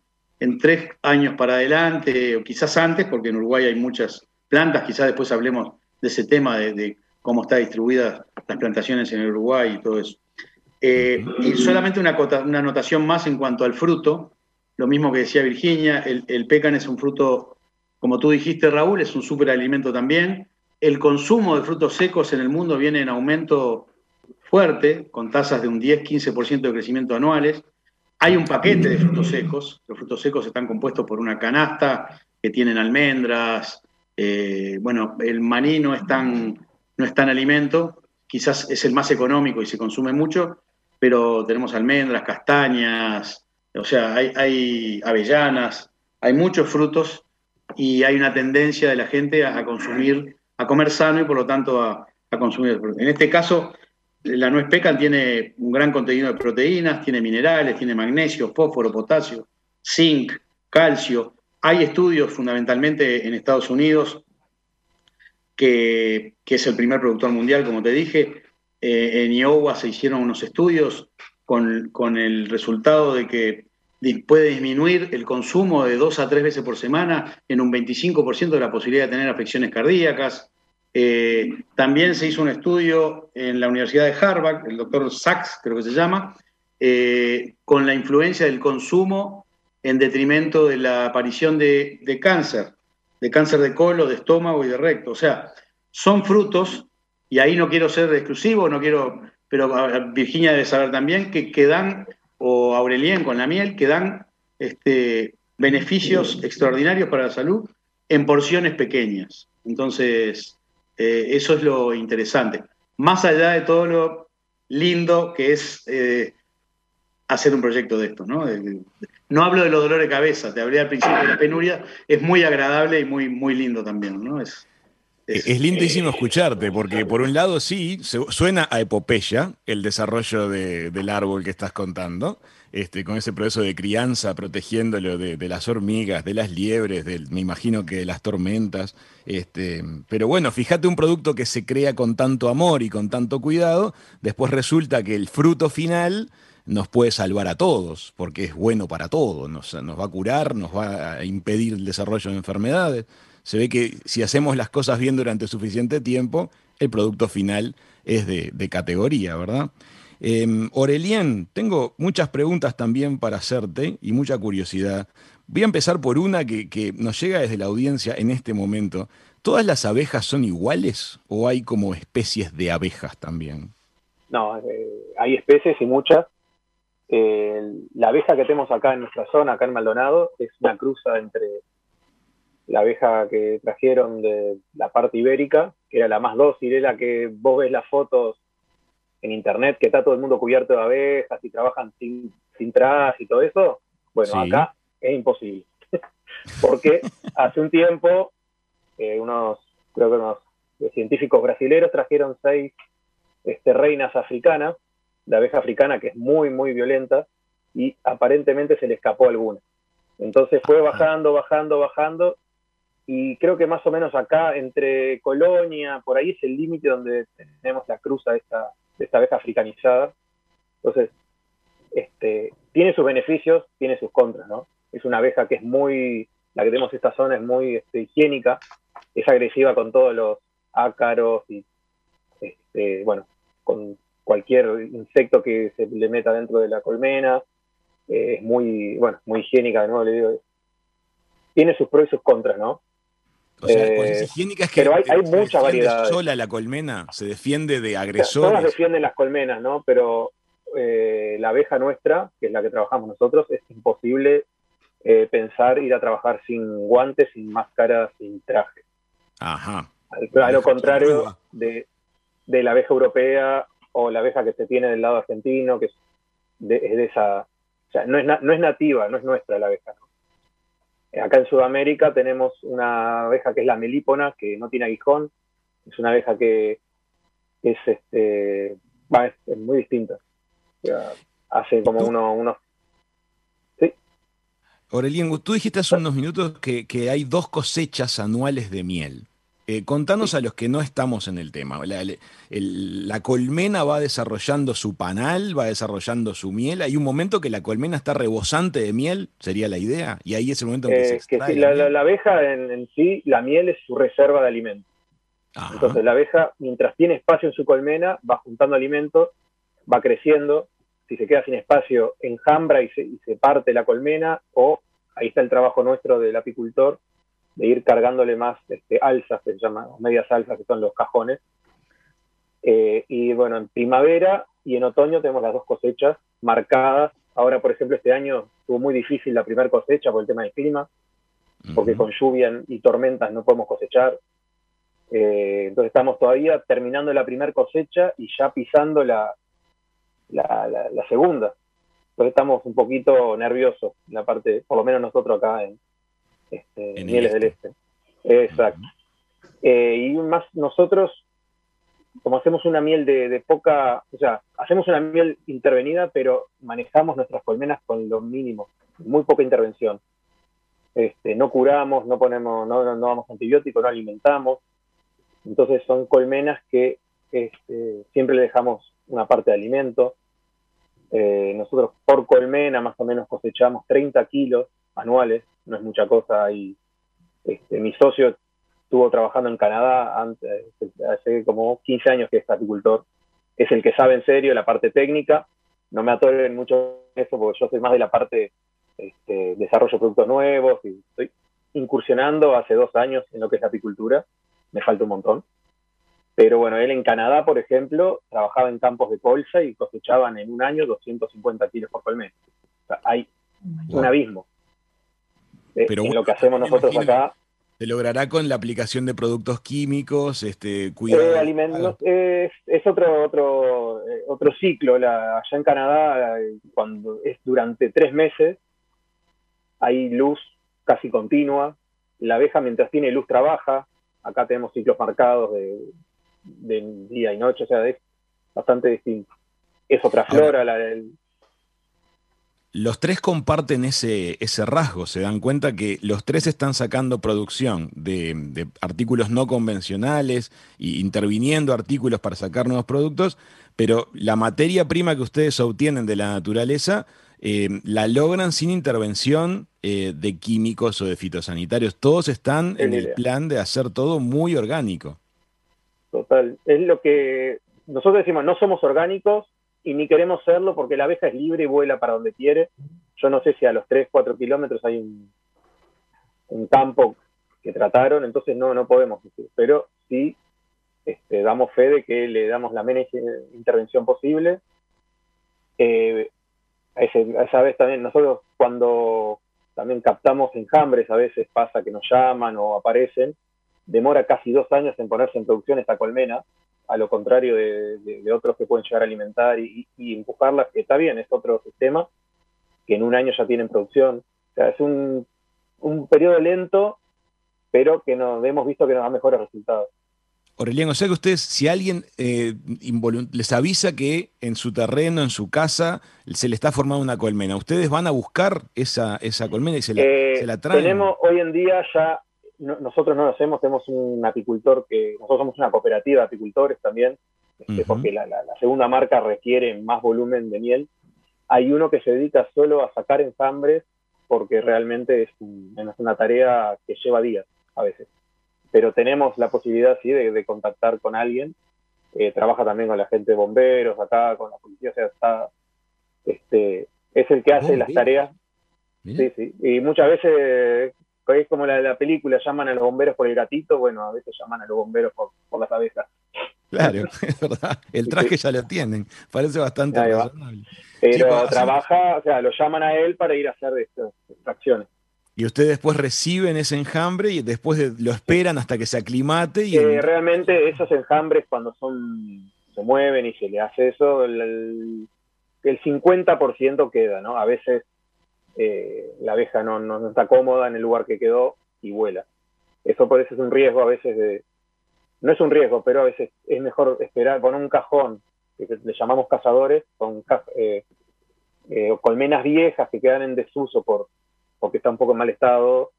tres años para adelante, o quizás antes, porque en Uruguay hay muchas plantas, quizás después hablemos de ese tema, de, cómo están distribuidas las plantaciones en Uruguay y todo eso. Eh, y solamente una, una anotación más en cuanto al fruto, lo mismo que decía Virginia, el, el pecan es un fruto como tú dijiste, Raúl, es un superalimento también. El consumo de frutos secos en el mundo viene en aumento fuerte, con tasas de un 10-15% de crecimiento anuales. Hay un paquete de frutos secos. Los frutos secos están compuestos por una canasta que tienen almendras. Eh, bueno, el maní no es, tan, no es tan alimento, quizás es el más económico y se consume mucho, pero tenemos almendras, castañas, o sea, hay, hay avellanas, hay muchos frutos y hay una tendencia de la gente a, consumir, a comer sano y por lo tanto a, consumir. En este caso, la nuez pecan tiene un gran contenido de proteínas, tiene minerales, tiene magnesio, fósforo, potasio, zinc, calcio. Hay estudios fundamentalmente en Estados Unidos, que, es el primer productor mundial, como te dije. Eh, en Iowa se hicieron unos estudios con, con el resultado de que puede disminuir el consumo de dos a tres veces por semana en un 25% de la posibilidad de tener afecciones cardíacas. Eh, también se hizo un estudio en la Universidad de Harvard, el doctor Sachs creo que se llama, eh, con la influencia del consumo en detrimento de la aparición de, cáncer, de cáncer de colon, de estómago y de recto. O sea, son frutos, y ahí no quiero ser exclusivo, no quiero, pero Virginia debe saber también, que, que dan o Aurelien con la miel, que dan este, beneficios extraordinarios para la salud en porciones pequeñas. Entonces, eh, eso es lo interesante. Más allá de todo lo lindo que es eh, hacer un proyecto de esto, ¿no? no hablo de los dolores de cabeza, te hablé al principio de la penuria, es muy agradable y muy, muy lindo también, ¿no? Es, es, lindísimo escucharte, porque por un lado sí, suena a epopeya el desarrollo del árbol que estás contando, este, con ese proceso de crianza, protegiéndolo de, las hormigas, de las liebres, me imagino que de las tormentas. Este, pero bueno, fíjate un producto que se crea con tanto amor y con tanto cuidado, después resulta que el fruto final nos puede salvar a todos, porque es bueno para todos, nos, nos va a curar, nos va a impedir el desarrollo de enfermedades se ve que si hacemos las cosas bien durante suficiente tiempo, el producto final es de, categoría, ¿verdad? Eh, tengo muchas preguntas también para hacerte y mucha curiosidad. Voy a empezar por una que, nos llega desde la audiencia en este momento. ¿Todas las abejas son iguales o hay como especies de abejas también? No, eh, hay especies y muchas. Eh, la abeja que tenemos acá en nuestra zona, acá en Maldonado, es una cruza entre la abeja que trajeron de la parte ibérica, que era la más dócil, es la que vos ves las fotos en internet, que está todo el mundo cubierto de abejas y trabajan sin, sin y todo eso. Bueno, acá es imposible. Porque hace un tiempo, eh, unos, creo que unos científicos brasileños trajeron seis este, reinas africanas, de abeja africana que es muy, muy violenta, y aparentemente se le escapó alguna. Entonces fue bajando, bajando, bajando, y creo que más o menos acá entre Colonia, por ahí es el límite donde tenemos la cruza de esta, de esta abeja africanizada. Entonces, este, tiene sus beneficios, tiene sus contras, ¿no? Es una abeja que es muy, la que tenemos en esta zona es muy este, higiénica, es agresiva con todos los ácaros y, este, bueno, con cualquier insecto que se le meta dentro de la colmena. Eh, es muy, bueno, muy higiénica, ¿no? Le digo, tiene sus pros y sus contras, ¿no? O sea, eh, higiénica es que pero hay, hay mucha variedad. sola la colmena, se defiende de agresores. todas defienden las colmenas, ¿no? Pero eh, la abeja nuestra, que es la que trabajamos nosotros, es imposible eh, pensar ir a trabajar sin guantes, sin máscara, sin traje. Ajá. A lo contrario de, la abeja europea o la abeja que se tiene del lado argentino, que es de, esa... O sea, no es, no es nativa, no es nuestra la abeja. Acá en Sudamérica tenemos una abeja que es la melípona, que no tiene aguijón. Es una abeja que es, este, es, muy distinta. hace como uno, unos Aurelien, tú dijiste hace unos minutos que, hay dos cosechas anuales de miel. Eh, contanos a los que no estamos en el tema. La, colmena va desarrollando su panal, va desarrollando su miel. Hay un momento que la colmena está rebosante de miel, sería la idea, y ahí es el momento en que se eh, que la, abeja en, sí, la miel es su reserva de alimento. Entonces la abeja, mientras tiene espacio en su colmena, va juntando alimento, va creciendo, si se queda sin espacio, enjambra y se, parte la colmena, o ahí está el trabajo nuestro del apicultor, de ir cargándole más este, alzas, que se llaman, medias alzas, que son los cajones. Eh, y bueno, en primavera y en otoño tenemos las dos cosechas marcadas. Ahora, por ejemplo, este año estuvo muy difícil la primera cosecha por el tema del clima, porque con lluvia y tormentas no podemos cosechar. Eh, entonces estamos todavía terminando la primera cosecha y ya pisando la, la, segunda. Entonces estamos un poquito nerviosos, la parte, por lo menos nosotros acá en, este, Mieles del Este. Exacto. Eh, y más nosotros, como hacemos una miel de, poca, o sea, hacemos una miel intervenida, pero manejamos nuestras colmenas con lo mínimo, muy poca intervención. Este, no curamos, no ponemos, no, no, damos antibióticos, no alimentamos. Entonces son colmenas que este, siempre le dejamos una parte de alimento. Eh, nosotros por colmena más o menos cosechamos 30 kilos anuales, no es mucha cosa. Y, este, mi socio estuvo trabajando en Canadá antes, hace como 15 años que es apicultor. Es el que sabe en serio la parte técnica. No me atoren mucho eso porque yo soy más de la parte este, desarrollo de productos nuevos y estoy incursionando hace dos años en lo que es la apicultura. Me falta un montón. Pero bueno, él en Canadá, por ejemplo, trabajaba en campos de colza y cosechaban en un año 250 kilos por colmena. O sea, hay un abismo. Eh, Pero en lo que hacemos nosotros acá. Se logrará con la aplicación de productos químicos, este, cuidado. Eh, alimentos, es, es, otro, otro, eh, otro ciclo. La, allá en Canadá, cuando es durante tres meses, hay luz casi continua. La abeja, mientras tiene luz, trabaja. Acá tenemos ciclos marcados de de día y noche, o sea, es bastante distinto. Es otra flora, la del... Los tres comparten ese, ese rasgo, se dan cuenta que los tres están sacando producción de, artículos no convencionales e interviniendo artículos para sacar nuevos productos, pero la materia prima que ustedes obtienen de la naturaleza eh, la logran sin intervención eh, de químicos o de fitosanitarios. Todos están en el plan de hacer todo muy orgánico. Total. Es lo que nosotros decimos, no somos orgánicos y ni queremos serlo porque la abeja es libre y vuela para donde quiere. Yo no sé si a los 3, 4 kilómetros hay un, campo que trataron, entonces no, no podemos decir. Pero sí este, damos fe de que le damos la menos intervención posible. Eh, a, esa vez también, nosotros cuando también captamos enjambres, a veces pasa que nos llaman o aparecen, demora casi dos años en ponerse en producción esta colmena, a lo contrario de, otros que pueden llegar a alimentar y, empujarla, que está bien, es otro sistema, que en un año ya tienen producción. O sea, es un, periodo lento, pero que nos, hemos visto que nos da mejores resultados. Aureliano, o sea que ustedes, si alguien eh, les avisa que en su terreno, en su casa, se le está formando una colmena, ¿ustedes van a buscar esa, esa colmena y se la, eh, se la traen? Tenemos hoy en día ya nosotros no lo hacemos, tenemos un apicultor que, nosotros somos una cooperativa de apicultores también, este, porque la, segunda marca requiere más volumen de miel. Hay uno que se dedica solo a sacar ensambres porque realmente es, una tarea que lleva días a veces. pero tenemos la posibilidad, sí, de, contactar con alguien. Eh, trabaja también con la gente de bomberos acá, con la policía, o sea, está, este, es el que hace las tareas. Sí, sí. Y muchas veces es como la, la película, llaman a los bomberos por el gatito, bueno, a veces llaman a los bomberos por, las abejas. Claro, es verdad. El traje ya lo tienen, parece bastante razonable. Pero trabaja, o sea, lo llaman a él para ir a hacer estas extracciones. Y ustedes después reciben ese enjambre y después lo esperan hasta que se aclimate. Y eh, realmente esos enjambres cuando son se mueven y se le hace eso, el, el 50% queda, ¿no? A veces eh, la abeja no, no, está cómoda en el lugar que quedó y vuela. Eso por eso es un riesgo a veces de... No es un riesgo, pero a veces es mejor esperar, con un cajón, que le llamamos cazadores, con eh, colmenas viejas que quedan en desuso por, porque está un poco en mal estado,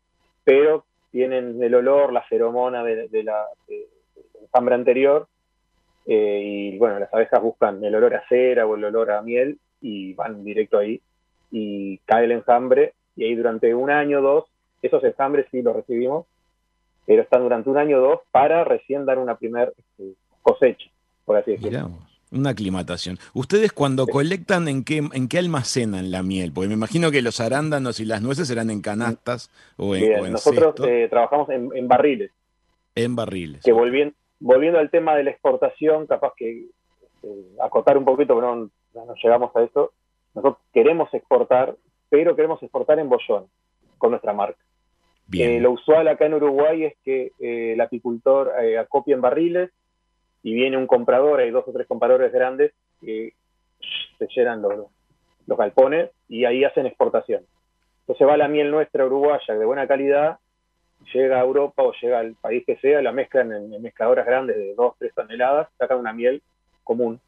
pero tienen el olor, la feromona de, la enjambre anterior, eh, y bueno, las abejas buscan el olor a cera o el olor a miel y van directo ahí y cae el enjambre y ahí durante un año o dos, esos enjambres sí los recibimos, pero están durante un año o dos para recién dar una primer este, cosecha, por así decirlo. Una aclimatación. ¿Ustedes cuando colectan, en qué, en qué almacenan la miel? Porque me imagino que los arándanos y las nueces serán en canastas o en, Nosotros eh, trabajamos en, barriles. En barriles. Que volviendo, volviendo al tema de la exportación, capaz que este, acotar un poquito, pero no, no llegamos a eso. Nosotros queremos exportar, pero queremos exportar en bollón, con nuestra marca. Bien. Eh, lo usual acá en Uruguay es que eh, el apicultor acopie en barriles y viene un comprador, hay dos o tres compradores grandes que se llenan los, los galpones y ahí hacen exportación. Entonces va la miel nuestra uruguaya de buena calidad, llega a Europa o llega al país que sea, la mezclan en, mezcladoras grandes de 2, 3 toneladas, sacan una miel común.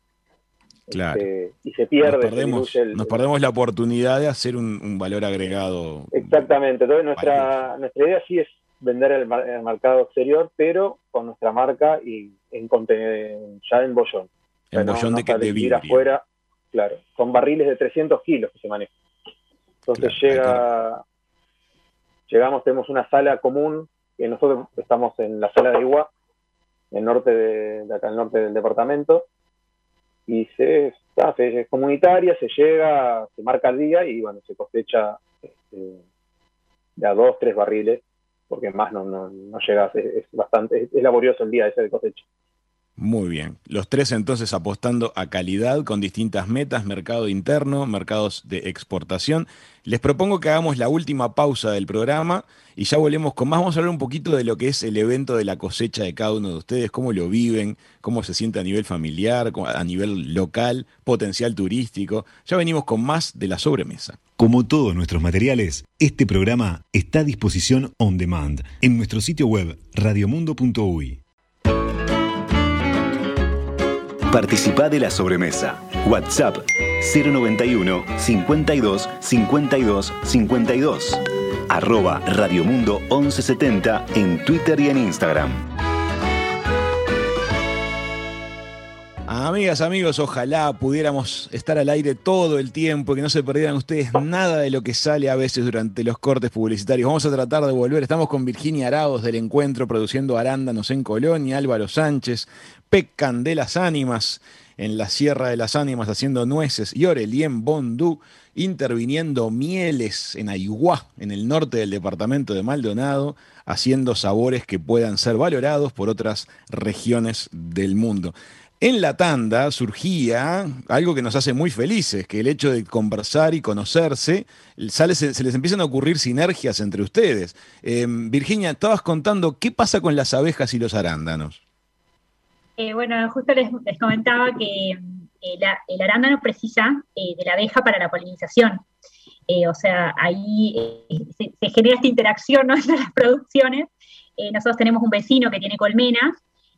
Claro. Este, y se pierde. Nos perdemos, la oportunidad de hacer un, valor agregado. Exactamente. Entonces nuestra, nuestra idea sí es vender el, el mercado exterior, pero con nuestra marca y en ya en bollón. En bollón de que de afuera, claro, con barriles de 300 kilos que se manejan. Entonces llega, llegamos, tenemos una sala común, que nosotros estamos en la sala de Iguá, en el norte de, acá al norte del departamento, y se, es comunitaria, se llega, se marca el día y bueno, se cosecha este, de a dos, tres barriles porque más no, no, no llegas, es, bastante, es, laborioso el día ese de cosecha. Muy bien. Los tres entonces apostando a calidad con distintas metas, mercado interno, mercados de exportación. Les propongo que hagamos la última pausa del programa y ya volvemos con más. Vamos a hablar un poquito de lo que es el evento de la cosecha de cada uno de ustedes, cómo lo viven, cómo se siente a nivel familiar, a nivel local, potencial turístico. Ya venimos con más de la sobremesa. Como todos nuestros materiales, este programa está a disposición on demand en nuestro sitio web radiomundo.uy. Participa de la sobremesa. WhatsApp 091 52 52 52. Arroba Radiomundo 1170 en Twitter y en Instagram. Amigas, amigos, ojalá pudiéramos estar al aire todo el tiempo, que no se perdieran ustedes nada de lo que sale a veces durante los cortes publicitarios. Vamos a tratar de volver. Estamos con Virginia Araos del encuentro produciendo arándanos en Colonia, Álvaro Sánchez, Pecan de las Ánimas en la Sierra de las Ánimas haciendo nueces y Orelien Bondú interviniendo mieles en Aiguá, en el norte del departamento de Maldonado, haciendo sabores que puedan ser valorados por otras regiones del mundo. En la tanda surgía algo que nos hace muy felices, que el hecho de conversar y conocerse, sale, se, les empiezan a ocurrir sinergias entre ustedes. Em, Virginia, estabas contando qué pasa con las abejas y los arándanos. Eh, bueno, justo les, comentaba que eh, el arándano precisa eh, de la abeja para la polinización. o sea, ahí se, genera esta interacción entre las producciones. nosotros tenemos un vecino que tiene colmenas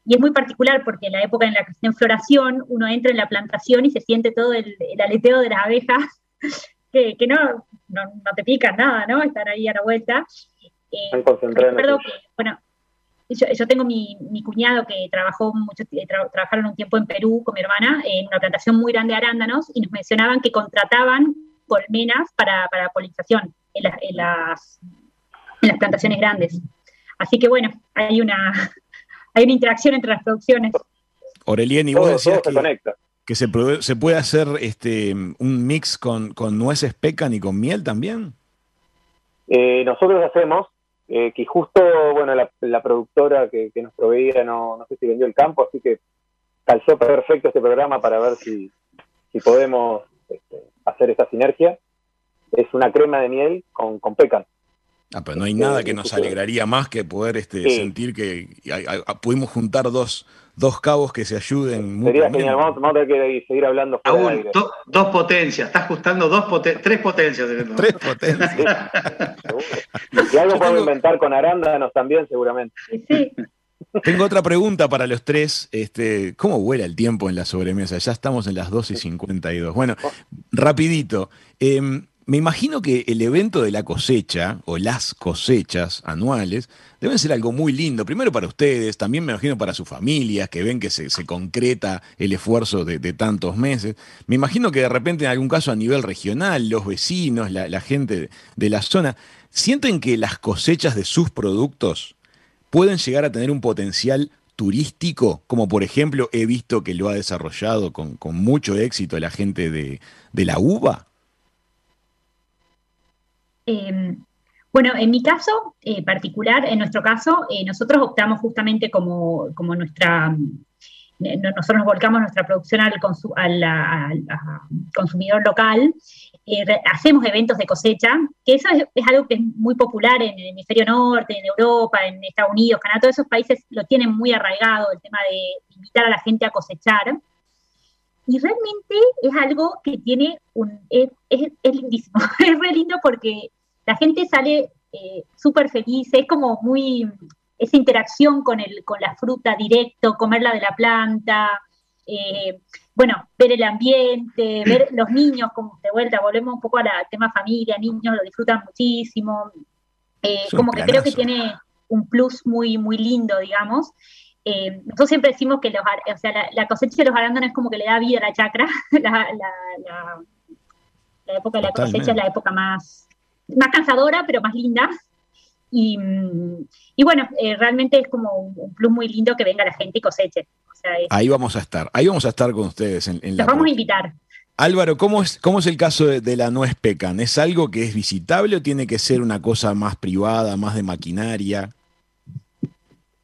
y es muy particular porque en la época en la que está en floración, uno entra en la plantación y se siente todo el, aleteo de las abejas, que, no, no, te pican nada, ¿no? Están ahí a la vuelta. Eh, recuerdo que, bueno, yo, tengo mi, cuñado que trabajó mucho, trabajaron un tiempo en Perú con mi hermana en una plantación muy grande de arándanos y nos mencionaban que contrataban colmenas para, para polinización en, las, en las plantaciones grandes. Así que bueno, hay una, hay una interacción entre las producciones. Aurelien, y vos decías que, se, se, puede hacer este, un mix con, nueces pecan y con miel también. Eh, nosotros hacemos, eh, que justo, bueno, la, productora que, nos proveía no, no sé si vendió el campo, así que calzó perfecto este programa para ver si, si podemos este, hacer esta sinergia. Es una crema de miel con, con pecan. Ah, pero no hay nada que nos alegraría más que poder este, sentir que pudimos juntar dos, dos cabos que se ayuden. Sería genial, vamos, a tener que seguir hablando. Aún, dos potencias, estás ajustando dos tres potencias. Tres potencias. y algo podemos inventar con arándanos también, seguramente. Tengo otra pregunta para los tres. Este, ¿Cómo vuela el tiempo en la sobremesa? Ya estamos en las 2 y 52. Bueno, rapidito. Em, me imagino que el evento de la cosecha o las cosechas anuales deben ser algo muy lindo, primero para ustedes, también me imagino para sus familias que ven que se, concreta el esfuerzo de, tantos meses. Me imagino que de repente en algún caso a nivel regional, los vecinos, la, gente de la zona, sienten que las cosechas de sus productos pueden llegar a tener un potencial turístico, como por ejemplo he visto que lo ha desarrollado con, mucho éxito la gente de la uva? Em, bueno, en mi caso eh, particular, en nuestro caso, eh, nosotros optamos justamente como, nuestra, eh, nosotros nos volcamos nuestra producción al, consumidor local, hacemos eventos de cosecha, que eso es, algo que es muy popular en el hemisferio norte, en Europa, en Estados Unidos, Canadá, todos esos países lo tienen muy arraigado, el tema de invitar a la gente a cosechar. Y realmente es algo que tiene un, es, es, es lindísimo, es re lindo porque la gente sale eh, súper feliz, es como muy esa interacción con, el, con la fruta directo, comerla de la planta, eh, bueno, ver el ambiente, ver los niños, como de vuelta, volvemos un poco al tema familia, niños lo disfrutan muchísimo, eh, como que creo que tiene un plus muy, muy lindo, digamos. nosotros siempre decimos que los, o sea, la, cosecha de los arándanos es como que le da vida a la chacra, la, la época de la cosecha es la época más, más cansadora, pero más linda. Y, bueno, eh, realmente es como un, plus muy lindo que venga la gente y coseche. ahí vamos a estar, ahí vamos a estar con ustedes. En, los vamos a invitar. Álvaro, ¿cómo es, ¿cómo es el caso de, la nuez pecan? ¿Es algo que es visitable o tiene que ser una cosa más privada, más de maquinaria?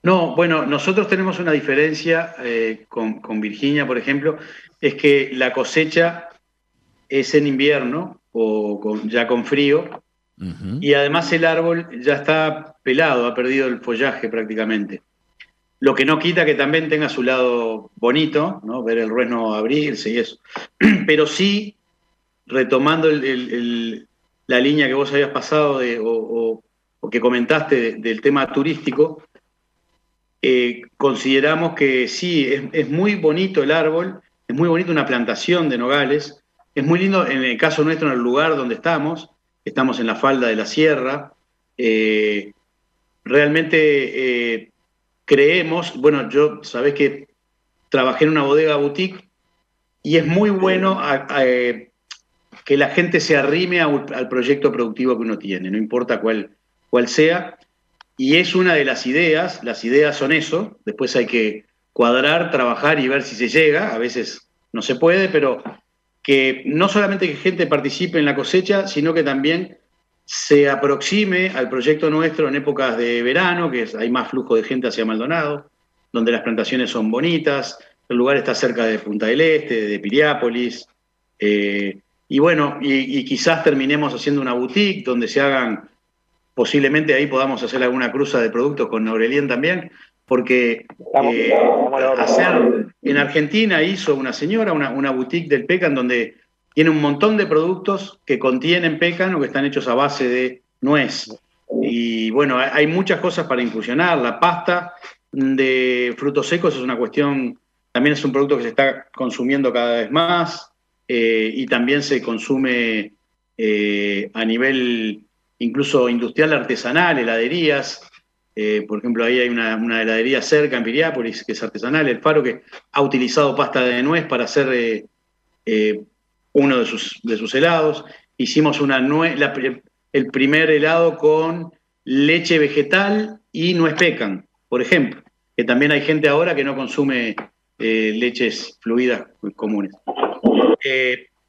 No, bueno, nosotros tenemos una diferencia eh, con, con, Virginia, por ejemplo, es que la cosecha es en invierno o con, ya con frío y además el árbol ya está pelado, ha perdido el follaje prácticamente. Lo que no quita que también tenga su lado bonito, ¿no? ver el rueno abrirse y eso. Pero sí, retomando la línea que vos habías pasado o, que comentaste del tema turístico, eh, consideramos que sí, es, es, muy bonito el árbol, es muy bonito una plantación de nogales, es muy lindo en el caso nuestro, en el lugar donde estamos, estamos en la falda de la sierra. Eh, realmente eh, creemos, bueno, yo sabés que trabajé en una bodega boutique y es muy bueno eh, que la gente se arrime al proyecto productivo que uno tiene, no importa cuál, cuál sea. Y es una de las ideas, las ideas son eso, después hay que cuadrar, trabajar y ver si se llega, a veces no se puede, pero que no solamente que gente participe en la cosecha, sino que también se aproxime al proyecto nuestro en épocas de verano, que hay más flujo de gente hacia Maldonado, donde las plantaciones son bonitas, el lugar está cerca de Punta del Este, de Piriápolis, eh, y bueno, y, quizás terminemos haciendo una boutique donde se hagan, posiblemente ahí podamos hacer alguna cruza de productos con Aurelien también, porque eh, hacer, en Argentina hizo una señora una, boutique del pecan donde tiene un montón de productos que contienen pecan o que están hechos a base de nuez. Y bueno, hay muchas cosas para infusionar. La pasta de frutos secos es una cuestión, también es un producto que se está consumiendo cada vez más eh, y también se consume eh, a nivel incluso industrial artesanal, heladerías. Eh, por ejemplo, ahí hay una, heladería cerca en Piriápolis, que es artesanal, el Faro, que ha utilizado pasta de nuez para hacer eh, eh, uno de sus, helados. Hicimos una el primer helado con leche vegetal y no pecan, por ejemplo, que también hay gente ahora que no consume leches fluidas comunes.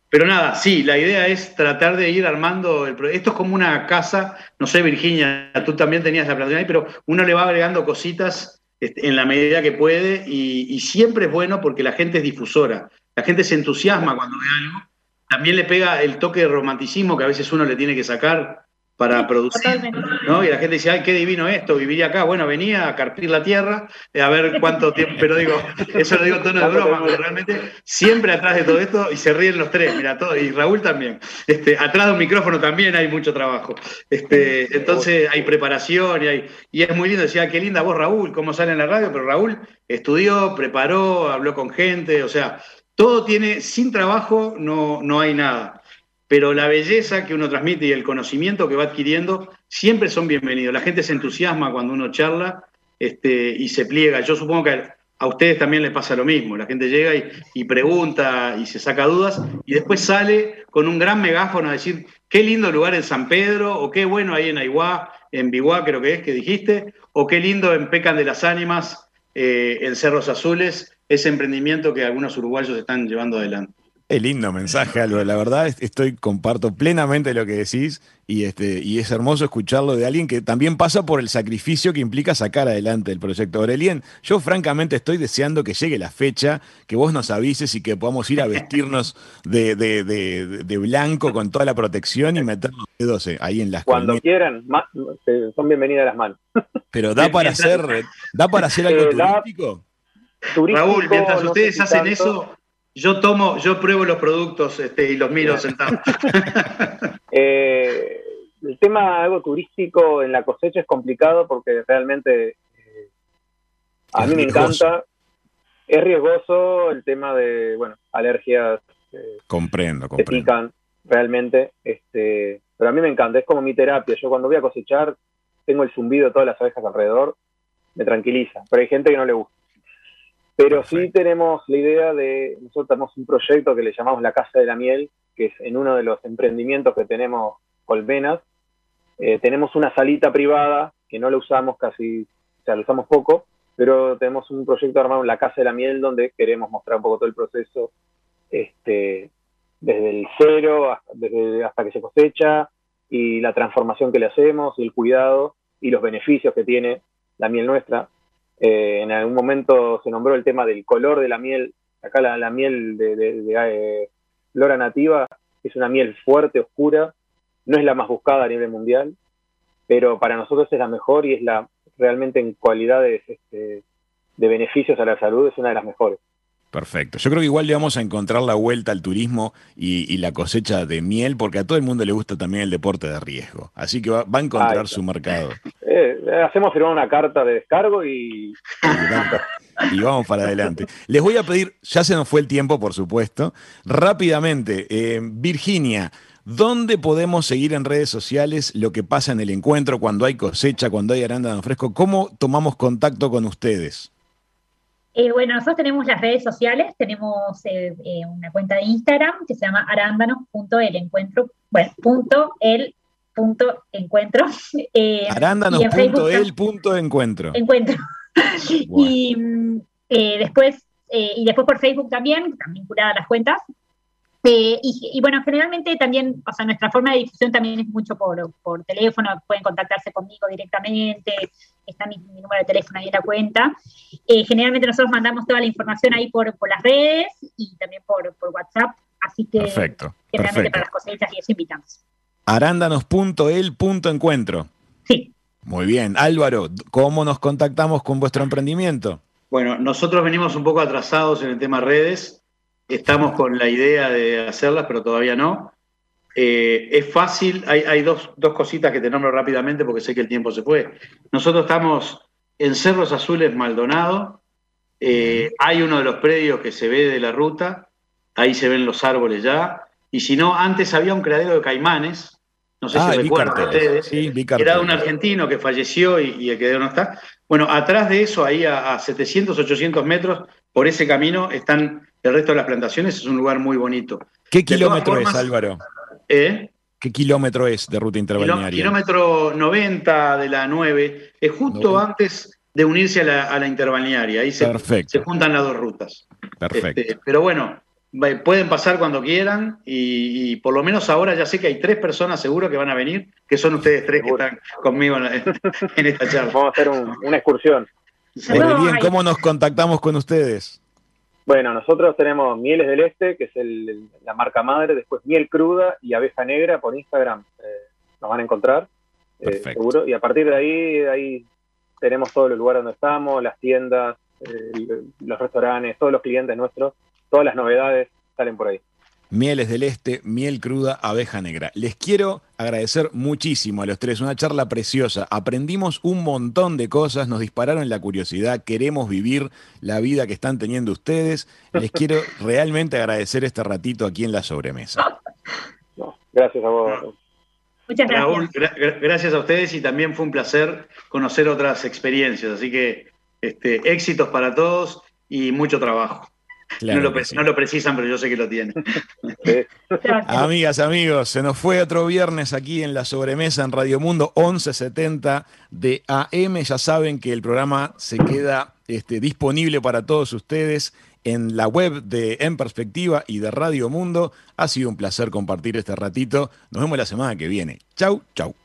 Pero nada, sí, la idea es tratar de ir armando el Esto es como una casa, no sé, Virginia, tú también tenías la plantación ahí, pero uno le va agregando cositas este, en la medida que puede y, siempre es bueno porque la gente es difusora. La gente se entusiasma cuando ve algo. También le pega el toque de romanticismo que a veces uno le tiene que sacar para producir. ¿no? Y la gente dice, ay, qué divino esto, viviría acá. Bueno, venía a carpir la tierra, eh, a ver cuánto tiempo, pero digo, eso lo digo tono de broma, pero realmente siempre atrás de todo esto, y se ríen los tres, mira, todo, y Raúl también. Este, atrás de un micrófono también hay mucho trabajo. Este, entonces hay preparación y, hay, y es muy lindo, decía, qué linda voz Raúl, cómo sale en la radio, pero Raúl estudió, preparó, habló con gente, o sea, todo tiene, sin trabajo no, no hay nada pero la belleza que uno transmite y el conocimiento que va adquiriendo siempre son bienvenidos. La gente se entusiasma cuando uno charla este, y se pliega. Yo supongo que a ustedes también les pasa lo mismo. La gente llega y, pregunta y se saca dudas y después sale con un gran megáfono a decir qué lindo lugar en San Pedro o qué bueno ahí en Aiguá, en Biguá creo que es que dijiste, o qué lindo en Pecan de las Ánimas, eh, en Cerros Azules, ese emprendimiento que algunos uruguayos están llevando adelante. Es lindo mensaje, algo. La verdad, estoy, comparto plenamente lo que decís y, este, y es hermoso escucharlo de alguien que también pasa por el sacrificio que implica sacar adelante el proyecto. Aurelien, yo francamente estoy deseando que llegue la fecha, que vos nos avises y que podamos ir a vestirnos de, de, blanco con toda la protección y meter los dedos eh, ahí en las Cuando quieran, son bienvenidas las manos. Pero da para hacer, da para hacer algo eh, turístico. Raúl, mientras ustedes hacen eso yo tomo, yo pruebo los productos este, y los miro sentados. Eh, el tema algo turístico en la cosecha es complicado porque realmente eh, a mí me encanta. Es riesgoso el tema de, bueno, alergias. Eh, comprendo, comprendo. Que pican realmente. Este, pero a mí me encanta, es como mi terapia. Yo cuando voy a cosechar, tengo el zumbido de todas las abejas alrededor, me tranquiliza. Pero hay gente que no le gusta. Pero sí tenemos la idea de, nosotros tenemos un proyecto que le llamamos la Casa de la Miel, que es en uno de los emprendimientos que tenemos Colmenas. Eh, tenemos una salita privada que no la usamos casi, o sea, la usamos poco, pero tenemos un proyecto armado en la Casa de la Miel donde queremos mostrar un poco todo el proceso, este, desde el cero hasta, desde, hasta que se cosecha y la transformación que le hacemos y el cuidado y los beneficios que tiene la miel nuestra. Eh, en algún momento se nombró el tema del color de la miel. Acá la, miel de, de, eh, flora nativa es una miel fuerte, oscura, no es la más buscada a nivel mundial, pero para nosotros es la mejor y es la realmente en cualidades este, de beneficios a la salud es una de las mejores. Perfecto. Yo creo que igual le vamos a encontrar la vuelta al turismo y, la cosecha de miel, porque a todo el mundo le gusta también el deporte de riesgo. Así que va, a encontrar su mercado. Eh, hacemos firmar una carta de descargo y... y vamos para adelante. Les voy a pedir, ya se nos fue el tiempo, por supuesto, rápidamente, eh, Virginia, ¿dónde podemos seguir en redes sociales lo que pasa en el encuentro, cuando hay cosecha, cuando hay arándano fresco? ¿Cómo tomamos contacto con ustedes? Eh, bueno, nosotros tenemos las redes sociales, tenemos eh, eh, una cuenta de Instagram que se llama arándanos.elencuentro, bueno, punto el punto encuentro. arándanos.el.encuentro. Encuentro. y después, y después por Facebook también, están vinculadas las cuentas, eh, y, bueno, generalmente también, o sea, nuestra forma de difusión también es mucho por, por teléfono, pueden contactarse conmigo directamente, está mi, número de teléfono ahí en la cuenta. Eh, generalmente nosotros mandamos toda la información ahí por, por las redes y también por, por WhatsApp, así que perfecto, generalmente para las cosechas y eso invitamos. Arándanos.el.encuentro. Sí. Muy bien. Álvaro, ¿cómo nos contactamos con vuestro emprendimiento? Bueno, nosotros venimos un poco atrasados en el tema redes. Estamos con la idea de hacerlas, pero todavía no. Eh, es fácil, hay, dos, cositas que te nombro rápidamente porque sé que el tiempo se fue. Nosotros estamos en Cerros Azules Maldonado, eh, hay uno de los predios que se ve de la ruta, ahí se ven los árboles ya, y si no, antes había un criadero de caimanes, no sé si ah, recuerdan ustedes, era un argentino que falleció y, el criadero no está. Bueno, atrás de eso, ahí a, a 700, 800 metros, por ese camino el resto de las plantaciones, es un lugar muy bonito. ¿Qué kilómetro es, Álvaro? ¿Eh? ¿Qué kilómetro es de ruta interbalnearia? Kilómetro 90 de la 9, es justo antes de unirse a la, interbalnearia. Ahí se, se, juntan las dos rutas. Perfecto. Este, pero bueno, pueden pasar cuando quieran y, por lo menos ahora ya sé que hay tres personas seguro que van a venir, que son ustedes tres que están conmigo en, esta charla. Vamos a hacer una excursión. bien, ¿cómo nos contactamos con ustedes? Bueno, nosotros tenemos Mieles del Este, que es la marca madre, después Miel Cruda y Abeja Negra por Instagram. Eh, nos van a encontrar, eh, seguro. Y a partir de ahí, ahí tenemos todos los lugares donde estamos, las tiendas, eh, los restaurantes, todos los clientes nuestros todas las novedades salen por ahí. Mieles del Este, miel cruda, abeja negra. Les quiero agradecer muchísimo a los tres, una charla preciosa. Aprendimos un montón de cosas, nos dispararon la curiosidad, queremos vivir la vida que están teniendo ustedes. Les quiero realmente agradecer este ratito aquí en la sobremesa. gracias a vos. Muchas gracias. gracias a ustedes y también fue un placer conocer otras experiencias. Así que este, éxitos para todos y mucho trabajo no, lo, precisan, pero yo sé que lo tienen. Amigas, amigos, se nos fue otro viernes aquí en la sobremesa en Radio Mundo 1170 de AM. Ya saben que el programa se queda este, disponible para todos ustedes en la web de En Perspectiva y de Radio Mundo. Ha sido un placer compartir este ratito. Nos vemos la semana que viene. Chau, chau.